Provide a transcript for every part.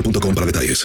boostmobile.com para detalles.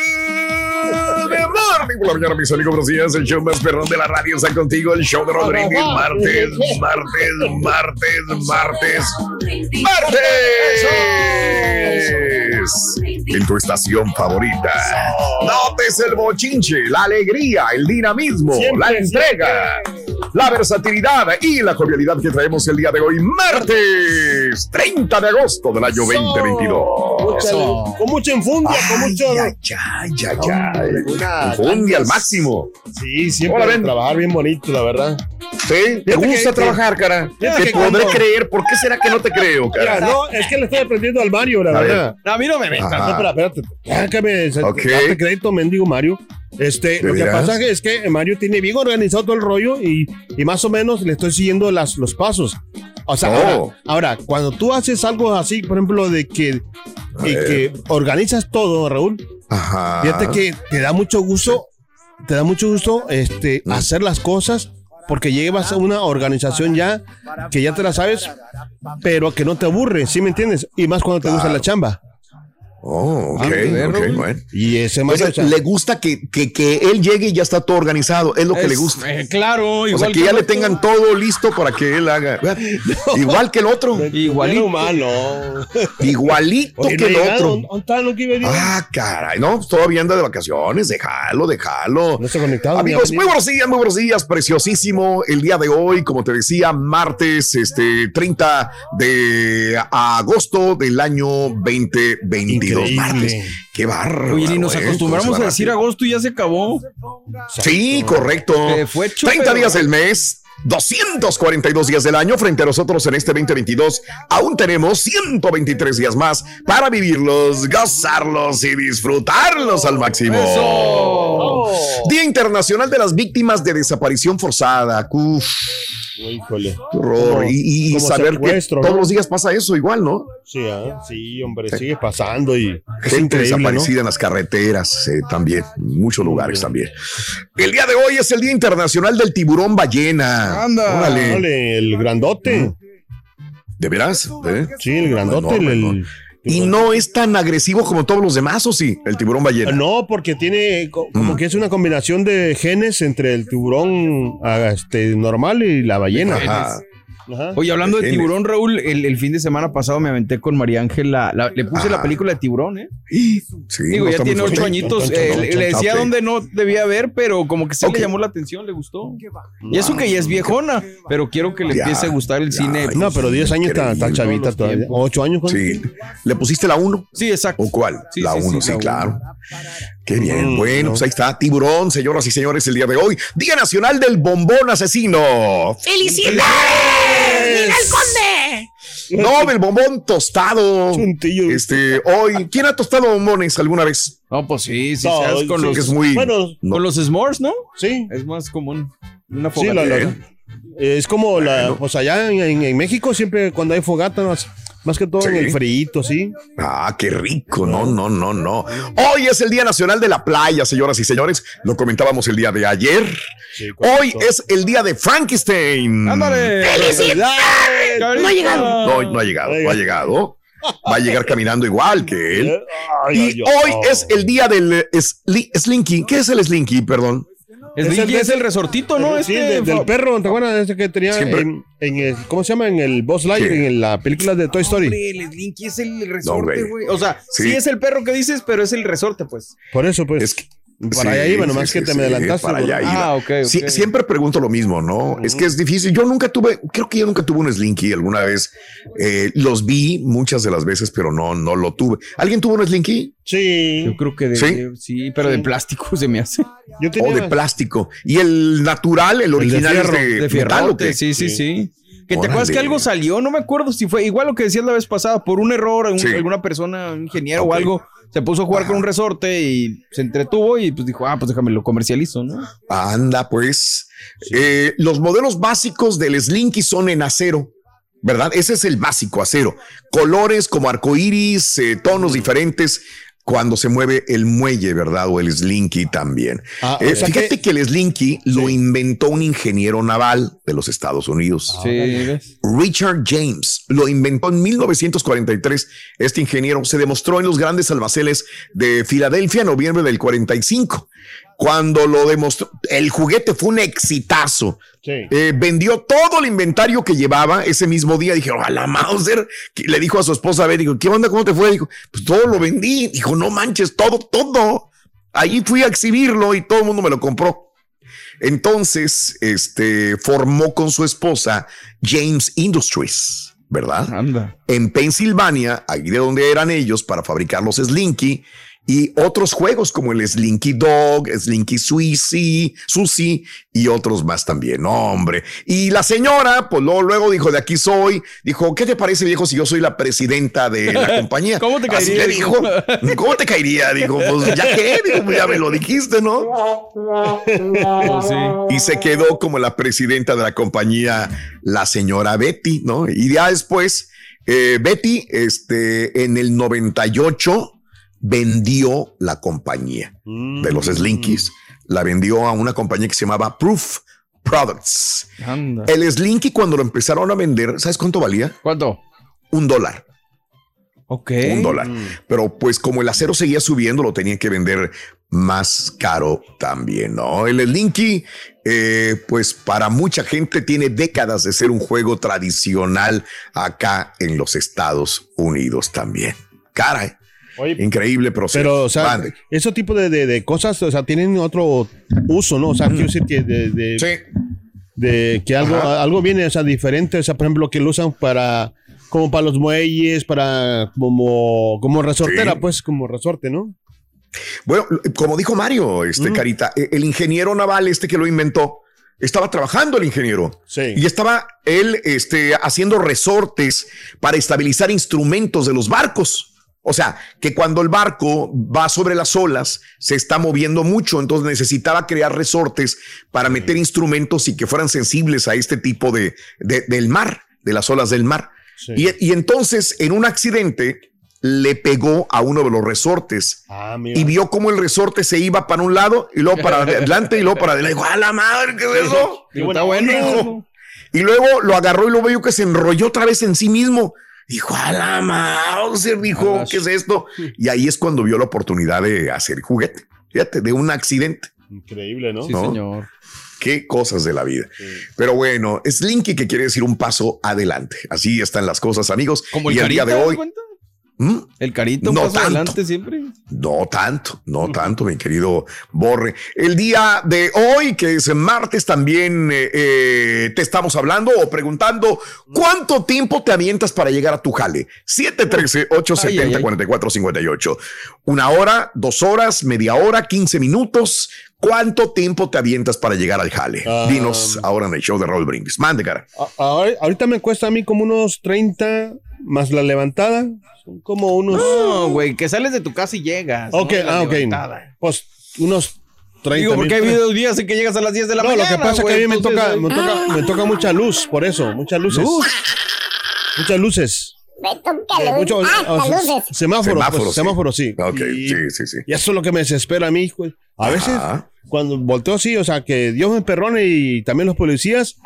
Morning por la mañana, mis amigos. Buenos días. El show más perrón de la radio está contigo. El show de Rodríguez. Martes, martes, martes, martes, martes. En tu estación favorita. Notes el bochinche, la alegría, el dinamismo, la entrega, la versatilidad y la jovialidad que traemos el día de hoy, martes 30 de agosto del año 2022. Con mucha enfundia, con mucho. Ya, ya, ya. Enfundia al máximo. Sí, siempre Hola, ven. trabajar bien bonito, la verdad. ¿Sí? ¿Te gusta que- trabajar, cara? Te que podré cuando- creer. ¿Por qué será que no te creo, cara? no, es que le estoy aprendiendo al Mario, la A verdad. No, a mí no me metas. No, espera, espérate. Déjame Ok. darte crédito, mendigo Mario. Este, ¿De lo que pasa es que Mario tiene bien organizado todo el rollo y, y más o menos le estoy siguiendo las, los pasos. O sea, Oh. ahora, ahora, cuando tú haces algo así, por ejemplo, de que, ver. que organizas todo, Raúl, Ajá. Fíjate que te da mucho gusto, te da mucho gusto este, Mm. hacer las cosas porque llevas a una organización ya que ya te la sabes, pero que no te aburre, ¿sí me entiendes? Y más cuando te gusta la chamba. Oh, ok, Ah, de ver, ok, Raúl. bueno. Y ese O más sea, le gusta que, que, que él llegue y ya está todo organizado. Es lo que Es- le gusta. eh, claro, O igual sea, que ya le otro. tengan todo listo para que él haga. Igual que el otro. Igualito. malo. Igualito Oye, que no el otro. Ah, caray. No, pues todavía anda de vacaciones. Déjalo, déjalo. No está conectado. Amigos, muy buenos días, muy buenos días, preciosísimo. El día de hoy, como te decía, martes, este 30 de agosto del año 2022. Increíble. Martes. Qué bárbaro. Oye, ni nos eh, acostumbramos a decir agosto y ya se acabó. Sí, correcto. Se fue chupe, 30 días del mes. 242 días del año frente a nosotros en este 2022. Aún tenemos 123 días más para vivirlos, gozarlos y disfrutarlos al máximo. Eso. Día Internacional de las Víctimas de Desaparición Forzada. Uf, Híjole. qué horror. Como- y saber que todos los días pasa eso igual, ¿no? Sí, ah, sí, hombre, sigue pasando y Gente desaparecida en las carreteras eh, también, en muchos lugares también. El día de hoy es el Día Internacional del Tiburón Ballena. Anda. Órale. Órale, el grandote. ¿De veras? ¿Eh? Sí, el grandote. Enorme, el- ¿no? el- Y no es tan agresivo como todos los demás, ¿o sí? El tiburón ballena. No, porque tiene co- como Mm. que es una combinación de genes entre el tiburón ah, este, normal y la ballena. Ajá. Ajá. Oye, hablando de tiburón, Raúl, el, el fin de semana pasado me aventé con María Ángela. la- le puse Ajá. la película de tiburón, ¿eh? Sí, Digo, no ya tiene ocho añitos. Eh, le, decía dónde no debía ver, pero como que sí le llamó la atención, le gustó. Y eso que ya es viejona, pero quiero que le Ya, empiece a gustar el ya, cine. ya. No, pero 10 años está, está chavita todavía. tiempos. 8 años. Sí. ¿Le pusiste la 1? Sí, exacto. ¿O cuál? Sí, la sí, 1, sí, sí, la claro. Qué bien. Mm, bueno, no. pues ahí está. Tiburón, señoras y señores, el día de hoy. Día Nacional del Bombón Asesino. No, el bombón tostado. Chuntillo. Este, hoy, ¿quién ha tostado bombones alguna vez? No, pues sí, sí, No, con sí, los, Que es muy. Bueno, no. con los s'mores, ¿no? sí. Es más común. Una Sí, la- fogata. la- es como la, pues allá en, en- en México siempre cuando hay fogata, más, más que todo en el frito, sí. Ah, qué rico. No, no, no, no. Hoy es el Día Nacional de la Playa, señoras y señores. Lo comentábamos el día de ayer. Hoy es el día de Frankenstein. ¡Ándale! ¡Felicidades! No ha llegado. No, no ha llegado, no ha llegado. Va a llegar caminando igual que él. Y hoy es el día del eh, sli- Slinky. ¿Qué es el Slinky? Perdón. Es, Es el es el resortito, ¿no? Sí, Este, de- del perro, ¿te acuerdas? Ese que tenía en, en el- ¿cómo se llama? En el Boss Lightyear, en la película de Toy Story. Hombre, el Slinky es el resorte, güey. güey. O sea, Sí. sí. es el perro que dices, pero es el resorte, pues. Por eso, pues. Es que- para sí, allá iba, nomás sí, que sí, te me adelantaste. para allá iba. Ah, ok, ok. Sí, siempre pregunto lo mismo, ¿no? Es que es difícil. Yo nunca tuve, creo que yo nunca tuve un Slinky alguna vez. Eh, los vi muchas de las veces, pero no, no lo tuve. ¿Alguien tuvo un Slinky? Sí. Yo creo que de, ¿Sí? sí, pero de plástico se me hace. Yo O de plástico. Y el natural, el original fierro, es de, De metal, ¿o fierrote, qué? sí, sí, sí. Que te acuerdas que algo salió, no me acuerdo si fue igual lo que decías la vez pasada, por un error, un- Sí. alguna persona, un ingeniero o algo, se puso a jugar Ajá. con un resorte y se entretuvo y pues dijo, ah, pues déjame lo comercializo, ¿no? Anda, pues. Eh, los modelos básicos del Slinky son en acero. ¿Verdad? Ese es el básico, acero. Colores como arcoíris, eh, tonos diferentes cuando se mueve el muelle, ¿verdad? O el Slinky también. Ah, o Eh, sea fíjate que- que, el Slinky lo inventó un ingeniero naval de los Estados Unidos. Sí, ¿ves? Richard James lo inventó en 1943. Este ingeniero se demostró en los grandes almacenes de Filadelfia en noviembre del 45. Cuando lo demostró, el juguete fue un exitazo. Sí. Eh, vendió todo el inventario que llevaba ese mismo día. Dije, la Mauser. Que Le dijo a su esposa, a ver, ¿qué onda? ¿Cómo te fue? Dijo, pues todo lo vendí. Dijo, no manches, todo, todo. Ahí fui a exhibirlo y todo el mundo me lo compró. Entonces, este, formó con su esposa James Industries, ¿verdad? Anda. En Pensilvania, ahí de donde eran ellos, para fabricar los Slinky y otros juegos como el Slinky Dog, Slinky Suisi, Susi y otros más también. No, hombre. Y la señora, pues luego, luego dijo, de aquí soy. Dijo, ¿qué te parece, viejo, si yo soy la presidenta de la compañía? ¿Cómo te Así caería? le dijo, ¿cómo te caería? Dijo, pues ya qué, dijo, pues, ya me lo dijiste, ¿no? Pues sí. y se quedó como la presidenta de la compañía, la señora Betty, ¿no? Y ya después, eh, Betty, este, en el 98 vendió la compañía de los Slinkies, la vendió a una compañía que se llamaba Proof Products. Anda. El Slinky cuando lo empezaron a vender, ¿sabes cuánto valía? ¿Cuánto? Un dólar. Ok. Un dólar. Pero pues como el acero seguía subiendo, lo tenían que vender más caro también, ¿no? El Slinky, eh, pues para mucha gente tiene décadas de ser un juego tradicional acá en los Estados Unidos también. Caray, Oye, increíble proceso. pero, o sea, Mande. ese tipo de, de- de cosas, o sea, tienen otro uso, ¿no? O sea, quiero decir que de, de- Sí. de que algo, Ajá. algo viene, o sea, diferente, o sea, por ejemplo, que lo usan para, como para los muelles, para, como, como resortera, Sí. pues, como resorte, ¿no? Bueno, como dijo Mario, este Carita, eh, el ingeniero naval este que lo inventó, estaba trabajando el ingeniero. Sí. Y estaba él este, haciendo resortes para estabilizar instrumentos de los barcos. O sea, que cuando el barco va sobre las olas, se está moviendo mucho, entonces necesitaba crear resortes para meter instrumentos y que fueran sensibles a este tipo de, de- del mar, de las olas del mar. Sí. Y, y entonces, en un accidente, le pegó a uno de los resortes Ah, y vio cómo el resorte se iba para un lado y luego para adelante y luego para adelante. Dijo, ¡a la madre! ¿Qué es eso? Digo, está bueno. Y luego lo agarró y lo vio que se enrolló otra vez en sí mismo. Dijo, a la Mauser, dijo, ¿qué es esto? Y ahí es cuando vio la oportunidad de hacer juguete. Fíjate, de un accidente. Increíble, ¿no? Sí, ¿no? señor. Qué cosas de la vida. Pero bueno, Slinky que quiere decir un paso adelante. Así están las cosas, amigos. Como el y el día de hoy. ¿cuenta? ¿Mm? El carito No más tanto. adelante siempre. No tanto, no tanto, mi querido Borre. El día de hoy, que es martes, también eh, eh, te estamos hablando o preguntando cuánto tiempo te avientas para llegar a tu jale. 713-870-4458. Una hora, dos horas, media hora, 15 minutos. ¿Cuánto tiempo te avientas para llegar al jale? Ah. Dinos ahora en el show de Raúl Brindis. Mande, cara. A- ahorita me cuesta a mí como unos 30 más la levantada. Son como unos. No, güey, que sales de tu casa y llegas. ok, ¿no? Ah, ok. levantada. Pues unos 30 Digo, porque hay mil- videos días en que llegas a las 10 de la No, mañana. lo que pasa es que a mí me toca, me toca, me toca mucha luz, por eso, muchas luces. Muchas luces. Me toca Eh, luz. mucho- Ah, o sea, las luces. Semáforos, Semáforos, pues, sí. semáforos, sí. Ok, y, sí, sí, sí. y eso es lo que me desespera a mí, güey. A veces, Ajá. cuando volteo sí, o sea, que Dios me perdone y también los policías,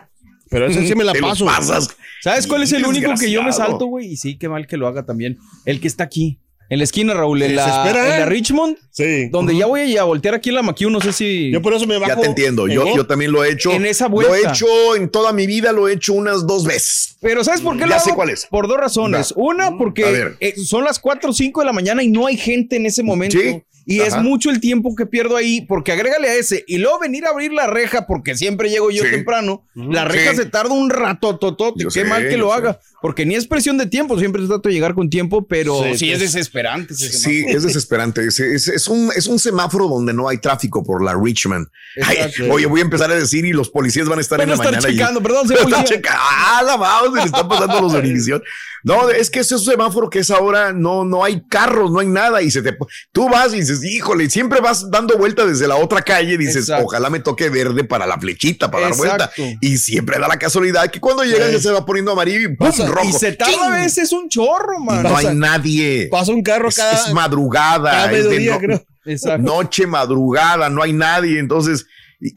pero veces sí me la Te paso. pasas. ¿Sabes cuál es el único que yo me salto, güey? Y sí, qué mal que lo haga también. El que está aquí. En la esquina, Raúl. En la, Desespera, en la. Richmond. Sí. Donde ya voy a voltear aquí en la McHugh. No sé si. Yo por eso me bajo. Ya te entiendo. en Yo, yo también lo he hecho. En esa Lo he vuelta. hecho en toda mi vida, lo he hecho unas dos veces. Pero ¿sabes por qué Ya lo sé hago? cuál es. Por dos razones. Va. Una, porque eh, son las 4 o 5 de la mañana y no hay gente en ese momento. Sí. Y es Ajá. mucho el tiempo que pierdo ahí, porque agrégale a ese. Y luego venir a abrir la reja, porque siempre llego yo Sí. temprano. La reja Sí. se tarda un rato, totote. Yo Qué sé, mal que lo sé. haga. Porque ni es presión de tiempo, siempre trato de llegar con tiempo, pero Sí, sí, es pues. desesperante. ese Sí, es desesperante. Es, es- es un, es un semáforo donde no hay tráfico por la Richmond. Ay, oye, voy a empezar a decir y los policías van a estar Van en a la estar mañana. y- checando, perdón, Están policía. checando. Ah, la mouse, le están pasando los de Univision. No, es que ese semáforo que es ahora, no, no hay carros, no hay nada. Y se te, tú vas y dices, híjole, siempre vas dando vuelta desde la otra calle y dices, Exacto. ojalá me toque verde para la flechita, para dar vuelta. Y siempre da la casualidad que cuando llegas ya se va poniendo amarillo y ¡pum! Pasa- rojo. Y se tarda veces un chorro, man. no Pasa- hay nadie. Pasa un carro Es, cada, es madrugada. cada es de mediodía, no- creo. Exacto. noche, madrugada, no hay nadie. Entonces,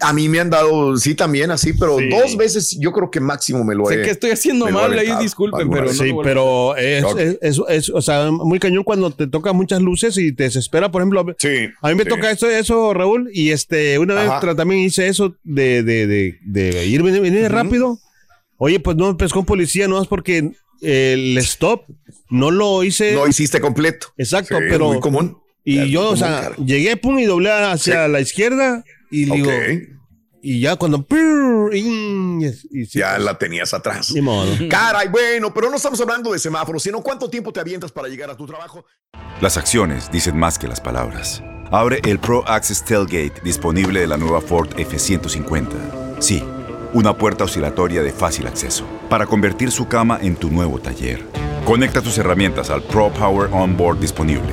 a mí me han dado, sí, también así, pero Sí. dos veces yo creo que máximo me lo Sé he. que estoy haciendo mal ahí, disculpen, pero no. Sí, pero es, es, es- es- o sea, muy cañón cuando te tocan muchas luces y te desespera, por ejemplo. Sí. A mí me sí. toca eso, eso, Raúl, y este, una vez Ajá. también hice eso de, de, de, de ir, venir, venir rápido. Oye, pues no me pescó un policía, no es porque el stop no lo hice. No hiciste completo. Exacto, Sí, es pero. muy común. Y yo, o sea, cara. llegué, pum, y doblé hacia la izquierda y digo. Ok. Y ya cuando. y, y sí, Ya pues, la tenías atrás. Ni modo. Caray, bueno, pero no estamos hablando de semáforos, sino cuánto tiempo te avientas para llegar a tu trabajo. Las acciones dicen más que las palabras. Abre el Pro Access Tailgate disponible de la nueva Ford F-150. Sí, una puerta oscilatoria de fácil acceso para convertir su cama en tu nuevo taller. Conecta tus herramientas al Pro Power Onboard disponible.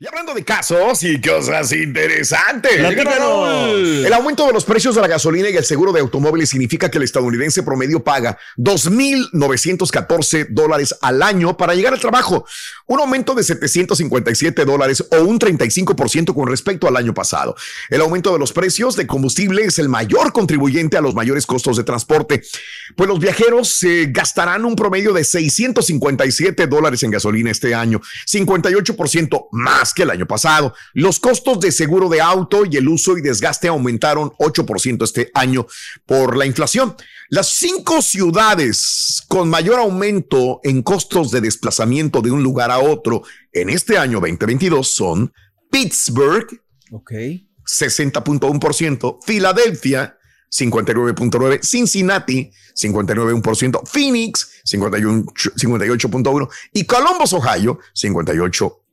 Y hablando de casos y cosas interesantes. El aumento de los precios de la gasolina y el seguro de automóviles significa que el estadounidense promedio paga 2.914 dólares al año para llegar al trabajo, un aumento de 757 dólares o un 35% con respecto al año pasado. El aumento de los precios de combustible es el mayor contribuyente a los mayores costos de transporte, pues los viajeros se gastarán un promedio de 657 dólares en gasolina este año, 58% más que el año pasado. Los costos de seguro de auto y el uso y desgaste aumentaron 8% este año por la inflación. Las cinco ciudades con mayor aumento en costos de desplazamiento de un lugar a otro en este año 2022 son Pittsburgh, Ok. 60.1%, Filadelfia, 59.9%, Cincinnati, 59.1%, Phoenix, 51 58.1% y Columbus, Ohio, 58%.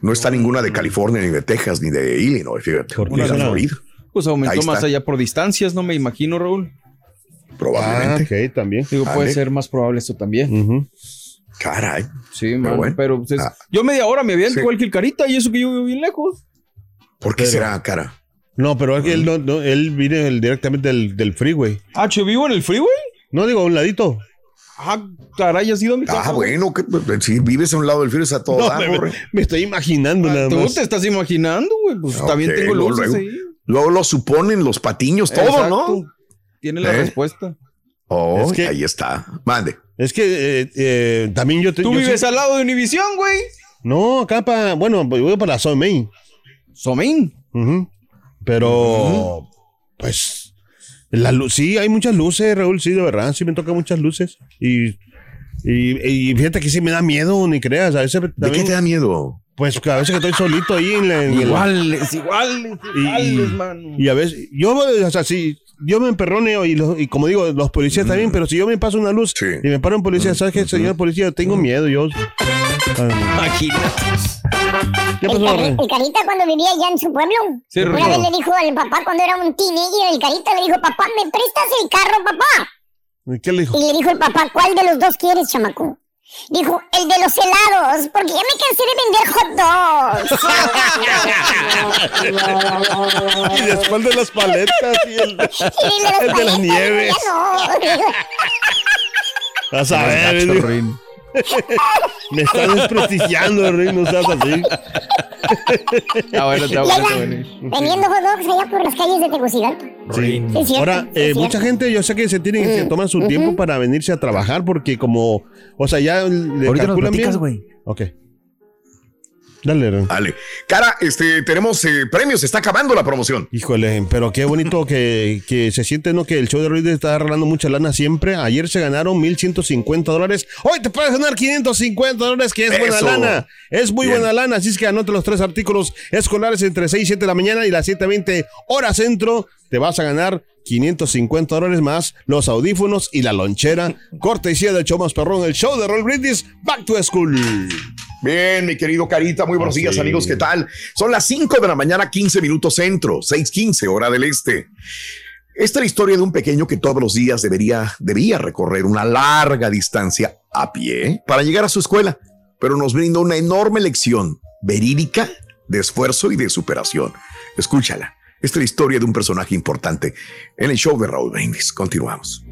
No está ninguna de California, ni de Texas, ni de Illinois, fíjate. ¿Por qué Ni de? Florida. Pues Ahí aumentó está. más allá por distancias, no me imagino, Raúl. Ah, Probablemente. ok, también. Digo, puede ser más probable esto también. Ujú. Caray. Sí, bueno. pero pues, es- Ah. yo media hora me había Sí. igual que el carita y eso que yo vivo bien lejos. ¿Por qué Pero- será, cara? No, pero es que él, no, no, él viene directamente del, del freeway. Ah, ¿yo vivo en el freeway? No digo a un ladito. Ah, caray, ¿has ido a mi casa? Ah, bueno, que, si vives a un lado del frío, está todo No, dar, me, estoy imaginando Ah, nada Tú más. te estás imaginando, güey. Pues también tengo luego- luces luego. ahí. Luego lo suponen los patiños, todo, Exacto. ¿no? Tiene la ¿Eh? respuesta. Oh, Es que- ahí está. Mande. Es que eh, eh, también yo te. Tú yo vives sí- al lado de Univisión, güey. No, acá para. Bueno, pues voy para la zona main. Somain. Ujú. Pero. Pues. La luz, sí, hay muchas luces, Raúl, sí, de verdad, sí me tocan muchas luces. Y, y, y fíjate que sí me da miedo, ni creas. A veces ¿De qué también, te da miedo? pues a veces que estoy solito ahí en la, en Iguales, iguales, Y- iguales, mano. Y a veces, yo, o sea, si yo me emperroneo y, los- y como digo, los policías también, pero si yo me paso una luz Sí. y me paro un policía, ¿sabes qué, señor policía? Tengo miedo, yo. Imagínate. ¿Qué El, pasó, Rey? el Carita cuando vivía allá en su pueblo. Sí, una vez le dijo al papá cuando era un teenager, el Carita le dijo, papá, ¿me prestas el carro, papá? ¿Qué le dijo? Y le dijo el papá, ¿cuál de los dos quieres, chamaco? Dijo, el de los helados, porque ya me cansé de vender hot dogs. Y después de las paletas y el. Y el de, El de nieves. ya no. Vas a ver. Me estás desprestigiando, Rey, no seas así. Ah, bueno, está bueno, está bueno. vendiendo hot dogs allá por las calles de Tegucigalpa. Sí. Sí, cierto, Ahora, eh, mucha gente, yo sé que se tienen que tomar su tiempo para venirse a trabajar porque como, o sea, ya le Ahorita nos calculan platicas, bien. güey. Ok. Dale, Rey. Dale. Cara, este, tenemos eh, premios, está acabando la promoción. Híjole, pero qué bonito que, que se siente, ¿no? Que el show de Ruiz está regalando mucha lana siempre. Ayer se ganaron 1,150 dólares. Hoy te puedes ganar 550 dólares, que es buena lana. Es muy Bien. buena lana. Así es que anote los tres artículos escolares entre 6 y 7 de la mañana y las 7.20 horas centro. Te vas a ganar 550 dólares más los audífonos y la lonchera. Cortesía del show más perrón, el show de Roll Brindis. Back to school. Bien, mi querido Carita, muy buenos Ah, días, sí. amigos, ¿qué tal? Son las 5 de la mañana, 15 minutos centro, 6:15 hora del este. Esta es la historia de un pequeño que todos los días debería, debía recorrer una larga distancia a pie para llegar a su escuela, pero nos brinda una enorme lección verídica de esfuerzo y de superación. Escúchala. Esta es la historia de un personaje importante en el show de Raúl Brindis. Continuamos.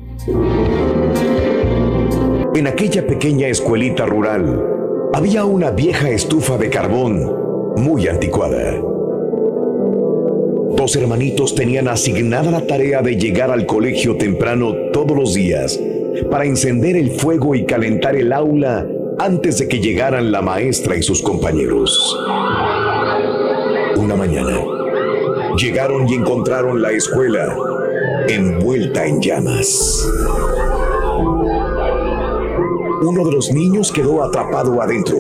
En aquella pequeña escuelita rural había una vieja estufa de carbón muy anticuada. Dos hermanitos tenían asignada la tarea de llegar al colegio temprano todos los días para encender el fuego y calentar el aula antes de que llegaran la maestra y sus compañeros. Una mañana, llegaron y encontraron la escuela envuelta en llamas. Uno de los niños quedó atrapado adentro.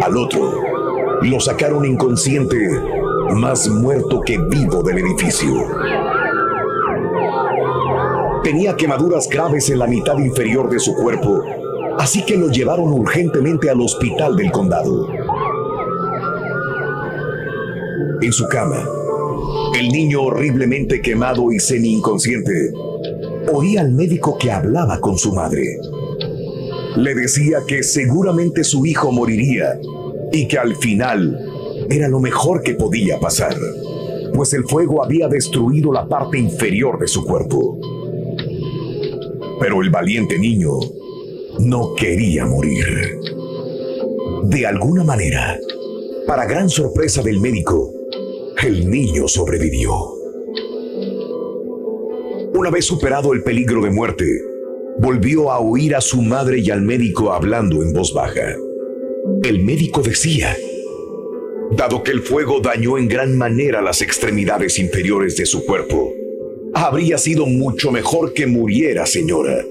Al otro lo sacaron inconsciente, más muerto que vivo del edificio. Tenía quemaduras graves en la mitad inferior de su cuerpo, así que lo llevaron urgentemente al hospital del condado. En su cama, el niño horriblemente quemado y semi-inconsciente oía al médico que hablaba con su madre. Le decía que seguramente su hijo moriría y que al final era lo mejor que podía pasar, pues el fuego había destruido la parte inferior de su cuerpo. Pero el valiente niño no quería morir. De alguna manera, para gran sorpresa del médico, el niño sobrevivió. Una vez superado el peligro de muerte, volvió a oír a su madre y al médico hablando en voz baja. El médico decía, dado que el fuego dañó en gran manera las extremidades inferiores de su cuerpo, habría sido mucho mejor que muriera, señora.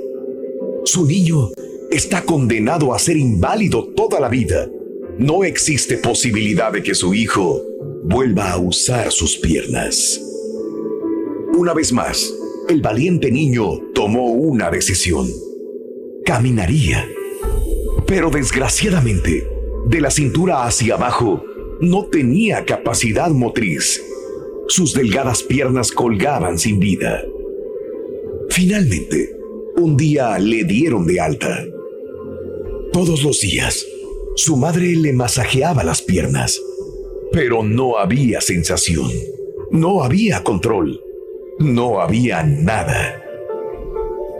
Su niño está condenado a ser inválido toda la vida. No existe posibilidad de que su hijo vuelva a usar sus piernas. Una vez más, el valiente niño tomó una decisión. Caminaría. Pero desgraciadamente, de la cintura hacia abajo, no tenía capacidad motriz. sus delgadas piernas colgaban sin vida. Finalmente, un día le dieron de alta. Todos los días, su madre le masajeaba las piernas, pero no había sensación, no había control, no había nada.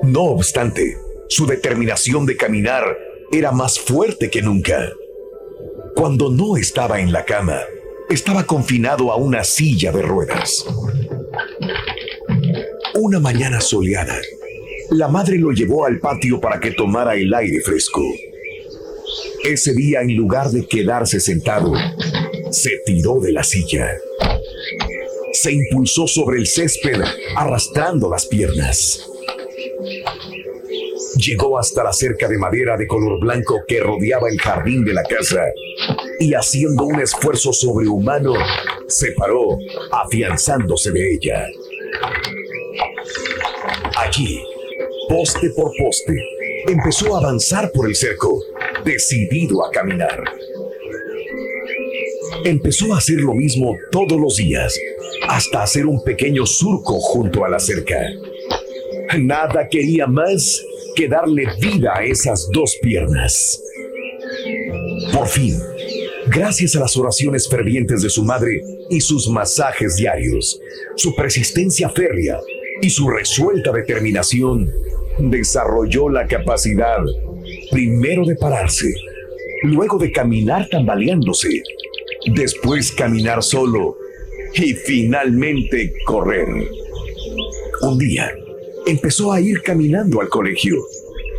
No obstante, su determinación de caminar era más fuerte que nunca. Cuando no estaba en la cama, estaba confinado a una silla de ruedas. Una mañana soleada, la madre lo llevó al patio para que tomara el aire fresco. Ese día, en lugar de quedarse sentado, se tiró de la silla. Se impulsó sobre el césped, arrastrando las piernas. Llegó hasta la cerca de madera de color blanco que rodeaba el jardín de la casa y haciendo un esfuerzo sobrehumano, se paró, afianzándose de ella. Allí, poste por poste, empezó a avanzar por el cerco, decidido a caminar. Empezó a hacer lo mismo todos los días, hasta hacer un pequeño surco junto a la cerca. Nada quería más que darle vida a esas dos piernas. Por fin, gracias a las oraciones fervientes de su madre y sus masajes diarios, su persistencia férrea y su resuelta determinación, desarrolló la capacidad primero de pararse, luego de caminar tambaleándose, después caminar solo y finalmente correr. Un día, empezó a ir caminando al colegio,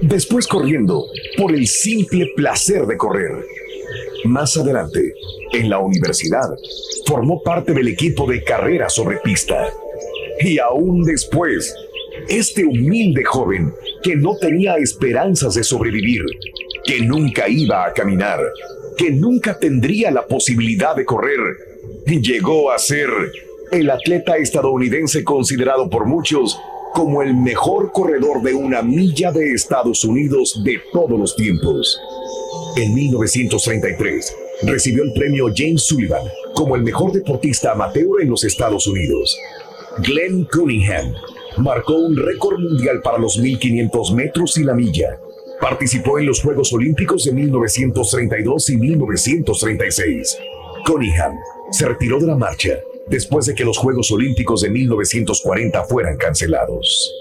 después corriendo por el simple placer de correr. Más adelante, en la universidad, formó parte del equipo de carrera sobre pista. Y aún después, este humilde joven que no tenía esperanzas de sobrevivir, que nunca iba a caminar, que nunca tendría la posibilidad de correr, llegó a ser el atleta estadounidense considerado por muchos como el mejor corredor de una milla de Estados Unidos de todos los tiempos. En 1933 recibió el premio James Sullivan como el mejor deportista amateur en los Estados Unidos. Glenn Cunningham marcó un récord mundial para los 1500 metros y la milla. Participó en los Juegos Olímpicos de 1932 y 1936. Cunningham se retiró de la marcha después de que los Juegos Olímpicos de 1940 fueran cancelados.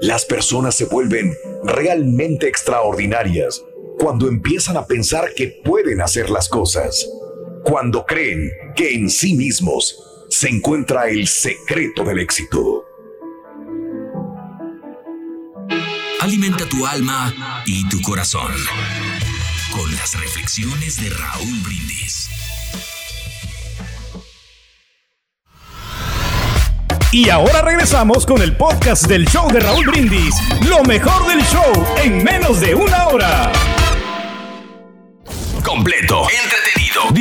Las personas se vuelven realmente extraordinarias cuando empiezan a pensar que pueden hacer las cosas, cuando creen que en sí mismos se encuentra el secreto del éxito. Alimenta tu alma y tu corazón con las reflexiones de Raúl Brindis. Y ahora regresamos con el podcast del show de Raúl Brindis. Lo mejor del show en menos de una hora. Completo, entretenido,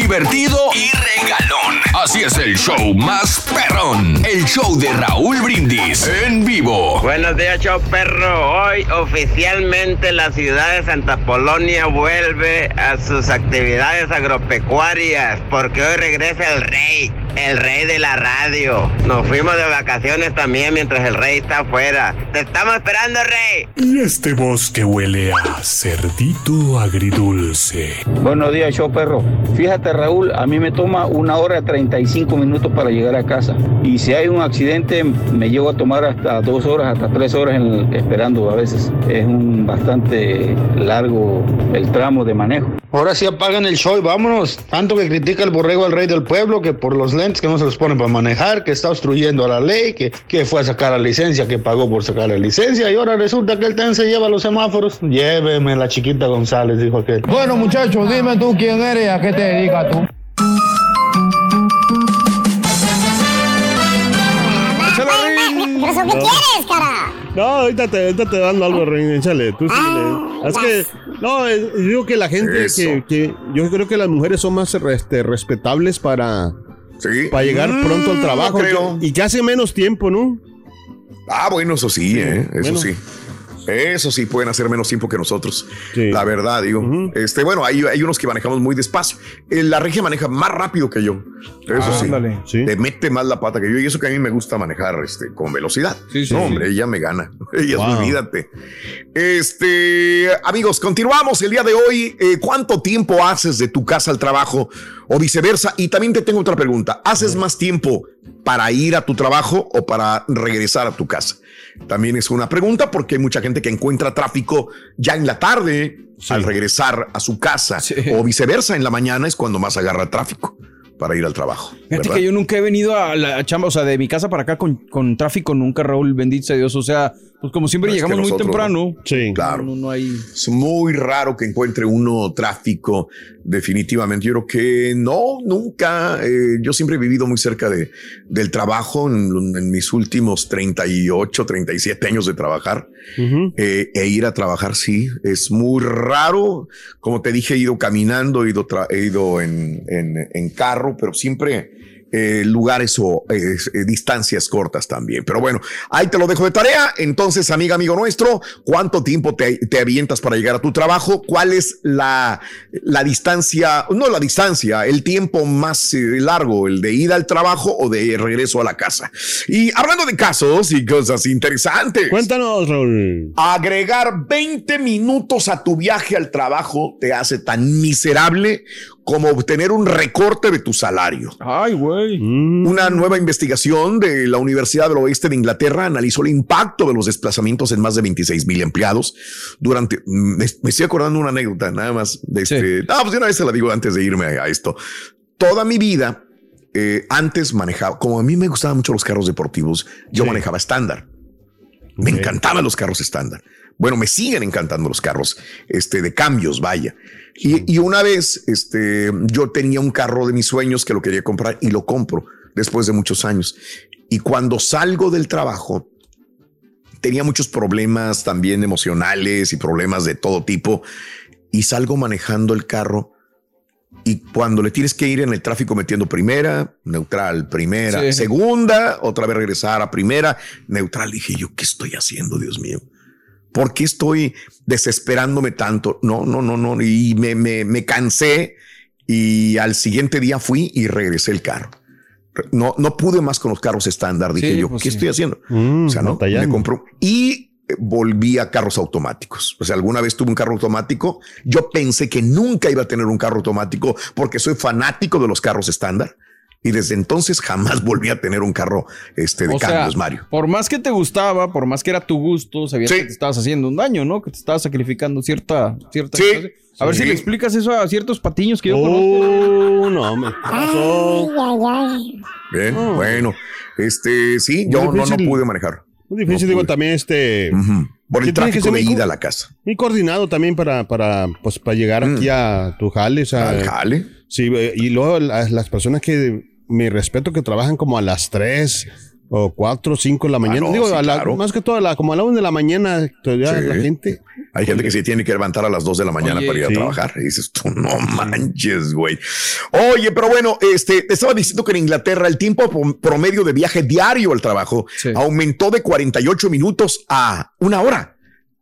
divertido y regalón. Así es el show más perrón. El show de Raúl Brindis en vivo. Buenos días, show perro. Hoy oficialmente la ciudad de Santa Polonia vuelve a sus actividades agropecuarias porque hoy regresa el rey. El rey de la radio. Nos fuimos de vacaciones también mientras el rey está afuera. Te estamos esperando, rey. Y este bosque huele a cerdito agridulce. Buenos días, show perro. Fíjate, Raúl, a mí me toma una hora 35 minutos para llegar a casa. Y si hay un accidente, me llevo a tomar hasta dos horas, hasta tres horas en- esperando a veces. Es un bastante largo el tramo de manejo. Ahora sí apagan el show y vámonos. Tanto que critica el borrego al rey del pueblo que por los lentes que no se los ponen para manejar, que está obstruyendo a la ley, que, que fue a sacar la licencia, que pagó por sacar la licencia y ahora resulta que él también se lleva los semáforos. Lléveme la chiquita González, dijo aquel. Bueno, muchachos, dime tú quién eres y a qué te dedicas tú. ¿Pero eso qué quieres, cara? No, ahorita te, ahorita te dan algo, Reina, échale. Tú síguele. es que, no, yo digo que la gente que, que- yo creo que las mujeres son más este, respetables para, para llegar Mm, pronto al trabajo no creo. y que hace menos tiempo, ¿no? Ah, bueno, eso sí, ¿eh? Eso Bueno. sí. Eso sí, pueden hacer menos tiempo que nosotros. La verdad, digo. Este, bueno, hay, hay unos que manejamos muy despacio. Eh, La regia maneja más rápido que yo. Eso Ah, sí. ándale. Te mete más la pata que yo. Y eso que a mí me gusta manejar este, con velocidad. Sí, sí, no, sí. hombre, ella me gana. Ella, Wow. olvídate. Este, amigos, continuamos el día de hoy. Eh, ¿Cuánto tiempo haces de tu casa al trabajo o viceversa? Y también te tengo otra pregunta. ¿Haces más tiempo para ir a tu trabajo o para regresar a tu casa? También es una pregunta porque hay mucha gente que encuentra tráfico ya en la tarde al regresar a su casa o viceversa en la mañana es cuando más agarra tráfico para ir al trabajo. Fíjate que yo nunca he venido a la chamba, o sea, de mi casa para acá con, con tráfico, nunca, Raúl, bendito sea Dios. O sea, pues como siempre Es que llegamos muy temprano. Sí. Claro. No, no hay. Es muy raro que encuentre uno tráfico, definitivamente. Yo creo que no, nunca. Eh, yo siempre he vivido muy cerca de, del trabajo en, en mis últimos 38, 37 años de trabajar. Eh, e ir a trabajar, sí, es muy raro. Como te dije, he ido caminando, he ido, tra- he ido en, en- en carro, pero siempre eh, lugares o eh, distancias cortas también. Pero bueno, ahí te lo dejo de tarea. Entonces, amiga, amigo nuestro, ¿cuánto tiempo te, te avientas para llegar a tu trabajo? ¿Cuál es la, la distancia, no la distancia, el tiempo más eh, largo, el de ida al trabajo o de regreso a la casa? Y hablando de casos y cosas interesantes. Cuéntanos, Raúl. Agregar 20 minutos a tu viaje al trabajo te hace tan miserable como obtener un recorte de tu salario. Ay, güey. Una nueva investigación de la Universidad del Oeste de Inglaterra analizó el impacto de los desplazamientos en más de 26 mil empleados durante. Me, me estoy acordando una anécdota, nada más. De este, No, pues una vez se la digo antes de irme a, a esto. Toda mi vida, eh, antes manejaba, como a mí me gustaban mucho los carros deportivos, yo manejaba estándar. Me encantaban los carros estándar. Bueno, me siguen encantando los carros este, de cambios, vaya. Y, y una vez este, yo tenía un carro de mis sueños que lo quería comprar y lo compro después de muchos años. Y cuando salgo del trabajo, tenía muchos problemas también emocionales y problemas de todo tipo. Y salgo manejando el carro. Y cuando le tienes que ir en el tráfico metiendo primera, neutral, primera, Sí. segunda, otra vez regresar a primera, neutral, dije yo, ¿qué estoy haciendo, Dios mío? ¿Por qué estoy desesperándome tanto? No, no, no, no. Y me, me, me cansé y al siguiente día fui y regresé el carro. No, no pude más con los carros estándar. Dije Sí, yo, pues ¿qué sí. estoy haciendo? Mm, o sea, no, batallando. me compró y volví a carros automáticos. O sea, alguna vez tuve un carro automático. Yo pensé que nunca iba a tener un carro automático porque soy fanático de los carros estándar. Y desde entonces jamás volví a tener un carro este, de O sea, Mario. por más que te gustaba, por más que era tu gusto, sabías que te estabas haciendo un daño, ¿no? Que te estabas sacrificando cierta, cierta Sí. A ver sí. si le explicas eso a ciertos patiños que yo Oh, conozco. no, me Ay, ay, ay. Bien, Oh. bueno. Este, sí, Muy yo no, no pude manejar. Muy difícil, digo, también este. Por el tráfico de muy ida a la casa. Muy coordinado también para, para, pues, para llegar aquí a tu jale. o sea, Mm. Al jale. Sí, y luego las, las personas que, mi respeto, que trabajan como a las 3 o 4 o 5 de la mañana. no, Digo, sí, a la- claro. más que todo, a la, como a la 1 de la mañana, todavía Sí. la gente. Hay gente que se tiene que levantar a las 2 de la mañana Oye, para ir a sí. trabajar. Y dices tú, no manches, güey. Oye, pero bueno, este, te estaba diciendo que en Inglaterra el tiempo prom- promedio de viaje diario al trabajo aumentó de 48 minutos a una hora.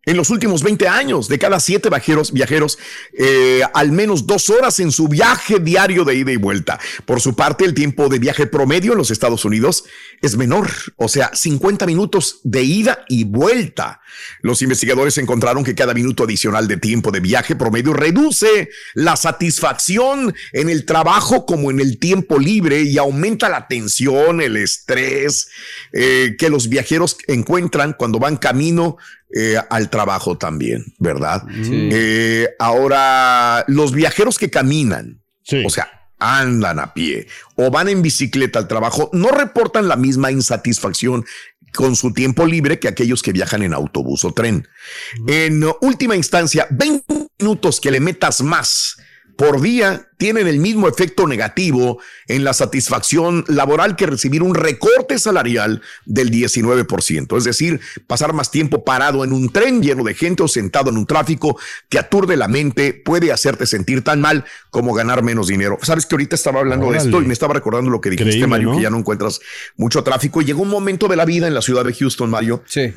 En los últimos 20 años, de cada siete viajeros, viajeros, eh, al menos dos horas en su viaje diario de ida y vuelta. Por su parte, el tiempo de viaje promedio en los Estados Unidos es menor, o sea, 50 minutos de ida y vuelta. Los investigadores encontraron que cada minuto adicional de tiempo de viaje promedio reduce la satisfacción en el trabajo como en el tiempo libre y aumenta la tensión, el estrés eh, que los viajeros encuentran cuando van camino eh, al trabajo también, ¿verdad? Sí. Eh, ahora, los viajeros que caminan, o sea, andan a pie o van en bicicleta al trabajo, no reportan la misma insatisfacción con su tiempo libre que aquellos que viajan en autobús o tren. En última instancia, 20 minutos que le metas más por día tienen el mismo efecto negativo en la satisfacción laboral que recibir un recorte salarial del 19%. Es decir, pasar más tiempo parado en un tren lleno de gente o sentado en un tráfico que aturde la mente puede hacerte sentir tan mal como ganar menos dinero. Sabes que ahorita estaba hablando de esto y me estaba recordando lo que dijiste, Increíble, Mario, ¿no? que ya no encuentras mucho tráfico. Y llegó un momento de la vida en la ciudad de Houston, Mario, Sí.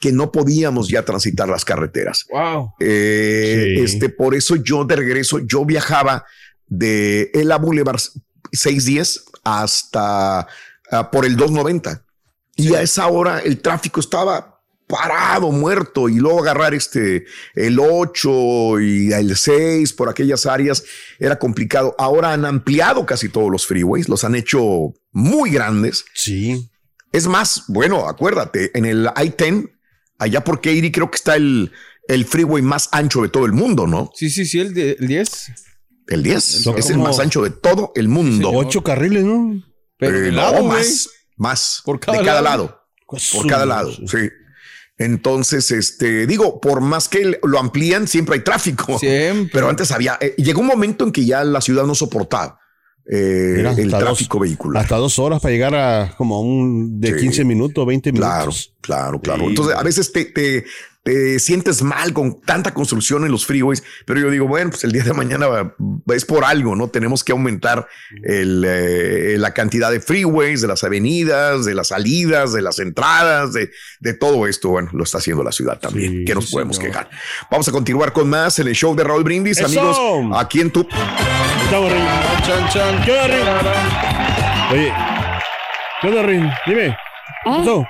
Que no podíamos ya transitar las carreteras. Wow. Eh, Sí. Este, por eso yo de regreso, yo viajaba de la Boulevard 610 hasta ah, por el 290. Y a esa hora el tráfico estaba parado, muerto, y luego agarrar este, el 8 y el 6 por aquellas áreas era complicado. Ahora han ampliado casi todos los freeways, los han hecho muy grandes. Sí. Es más, bueno, acuérdate, en el I-10, allá por Katy, creo que está el, el freeway más ancho de todo el mundo, ¿no? Sí, sí, sí, el, de- el 10. El 10 Son es el más ancho de todo el mundo. Ocho carriles, ¿no? Pero Eh, no, más, más. Por cada de cada lado. lado. Por cada lado, sí. Entonces, este, digo, por más que lo amplían, siempre hay tráfico. Siempre. Pero antes había, eh, llegó un momento en que ya la ciudad no soportaba eh, Mira, el tráfico vehicular. Hasta dos horas para llegar a como un de Sí. 15 minutos, 20 Claro, minutos. claro, claro. Sí. Entonces, a veces te, te, te sientes mal con tanta construcción en los freeways, pero yo digo, bueno, pues el día de mañana va- es por algo, ¿no? Tenemos que aumentar el, eh, la cantidad de freeways, de las avenidas, de las salidas, de las entradas, de, de todo esto. Bueno, lo está haciendo la ciudad también. que nos podemos quejar? Vamos a continuar con más en el show de Raúl Brindis, ¡Eso! amigos. Aquí en tu. Estamos Rin. Chan, chan. ¿Qué onda, Rin? Oye, ¿qué onda, Rin? Dime. ¿Eh? ¿Qué pasó?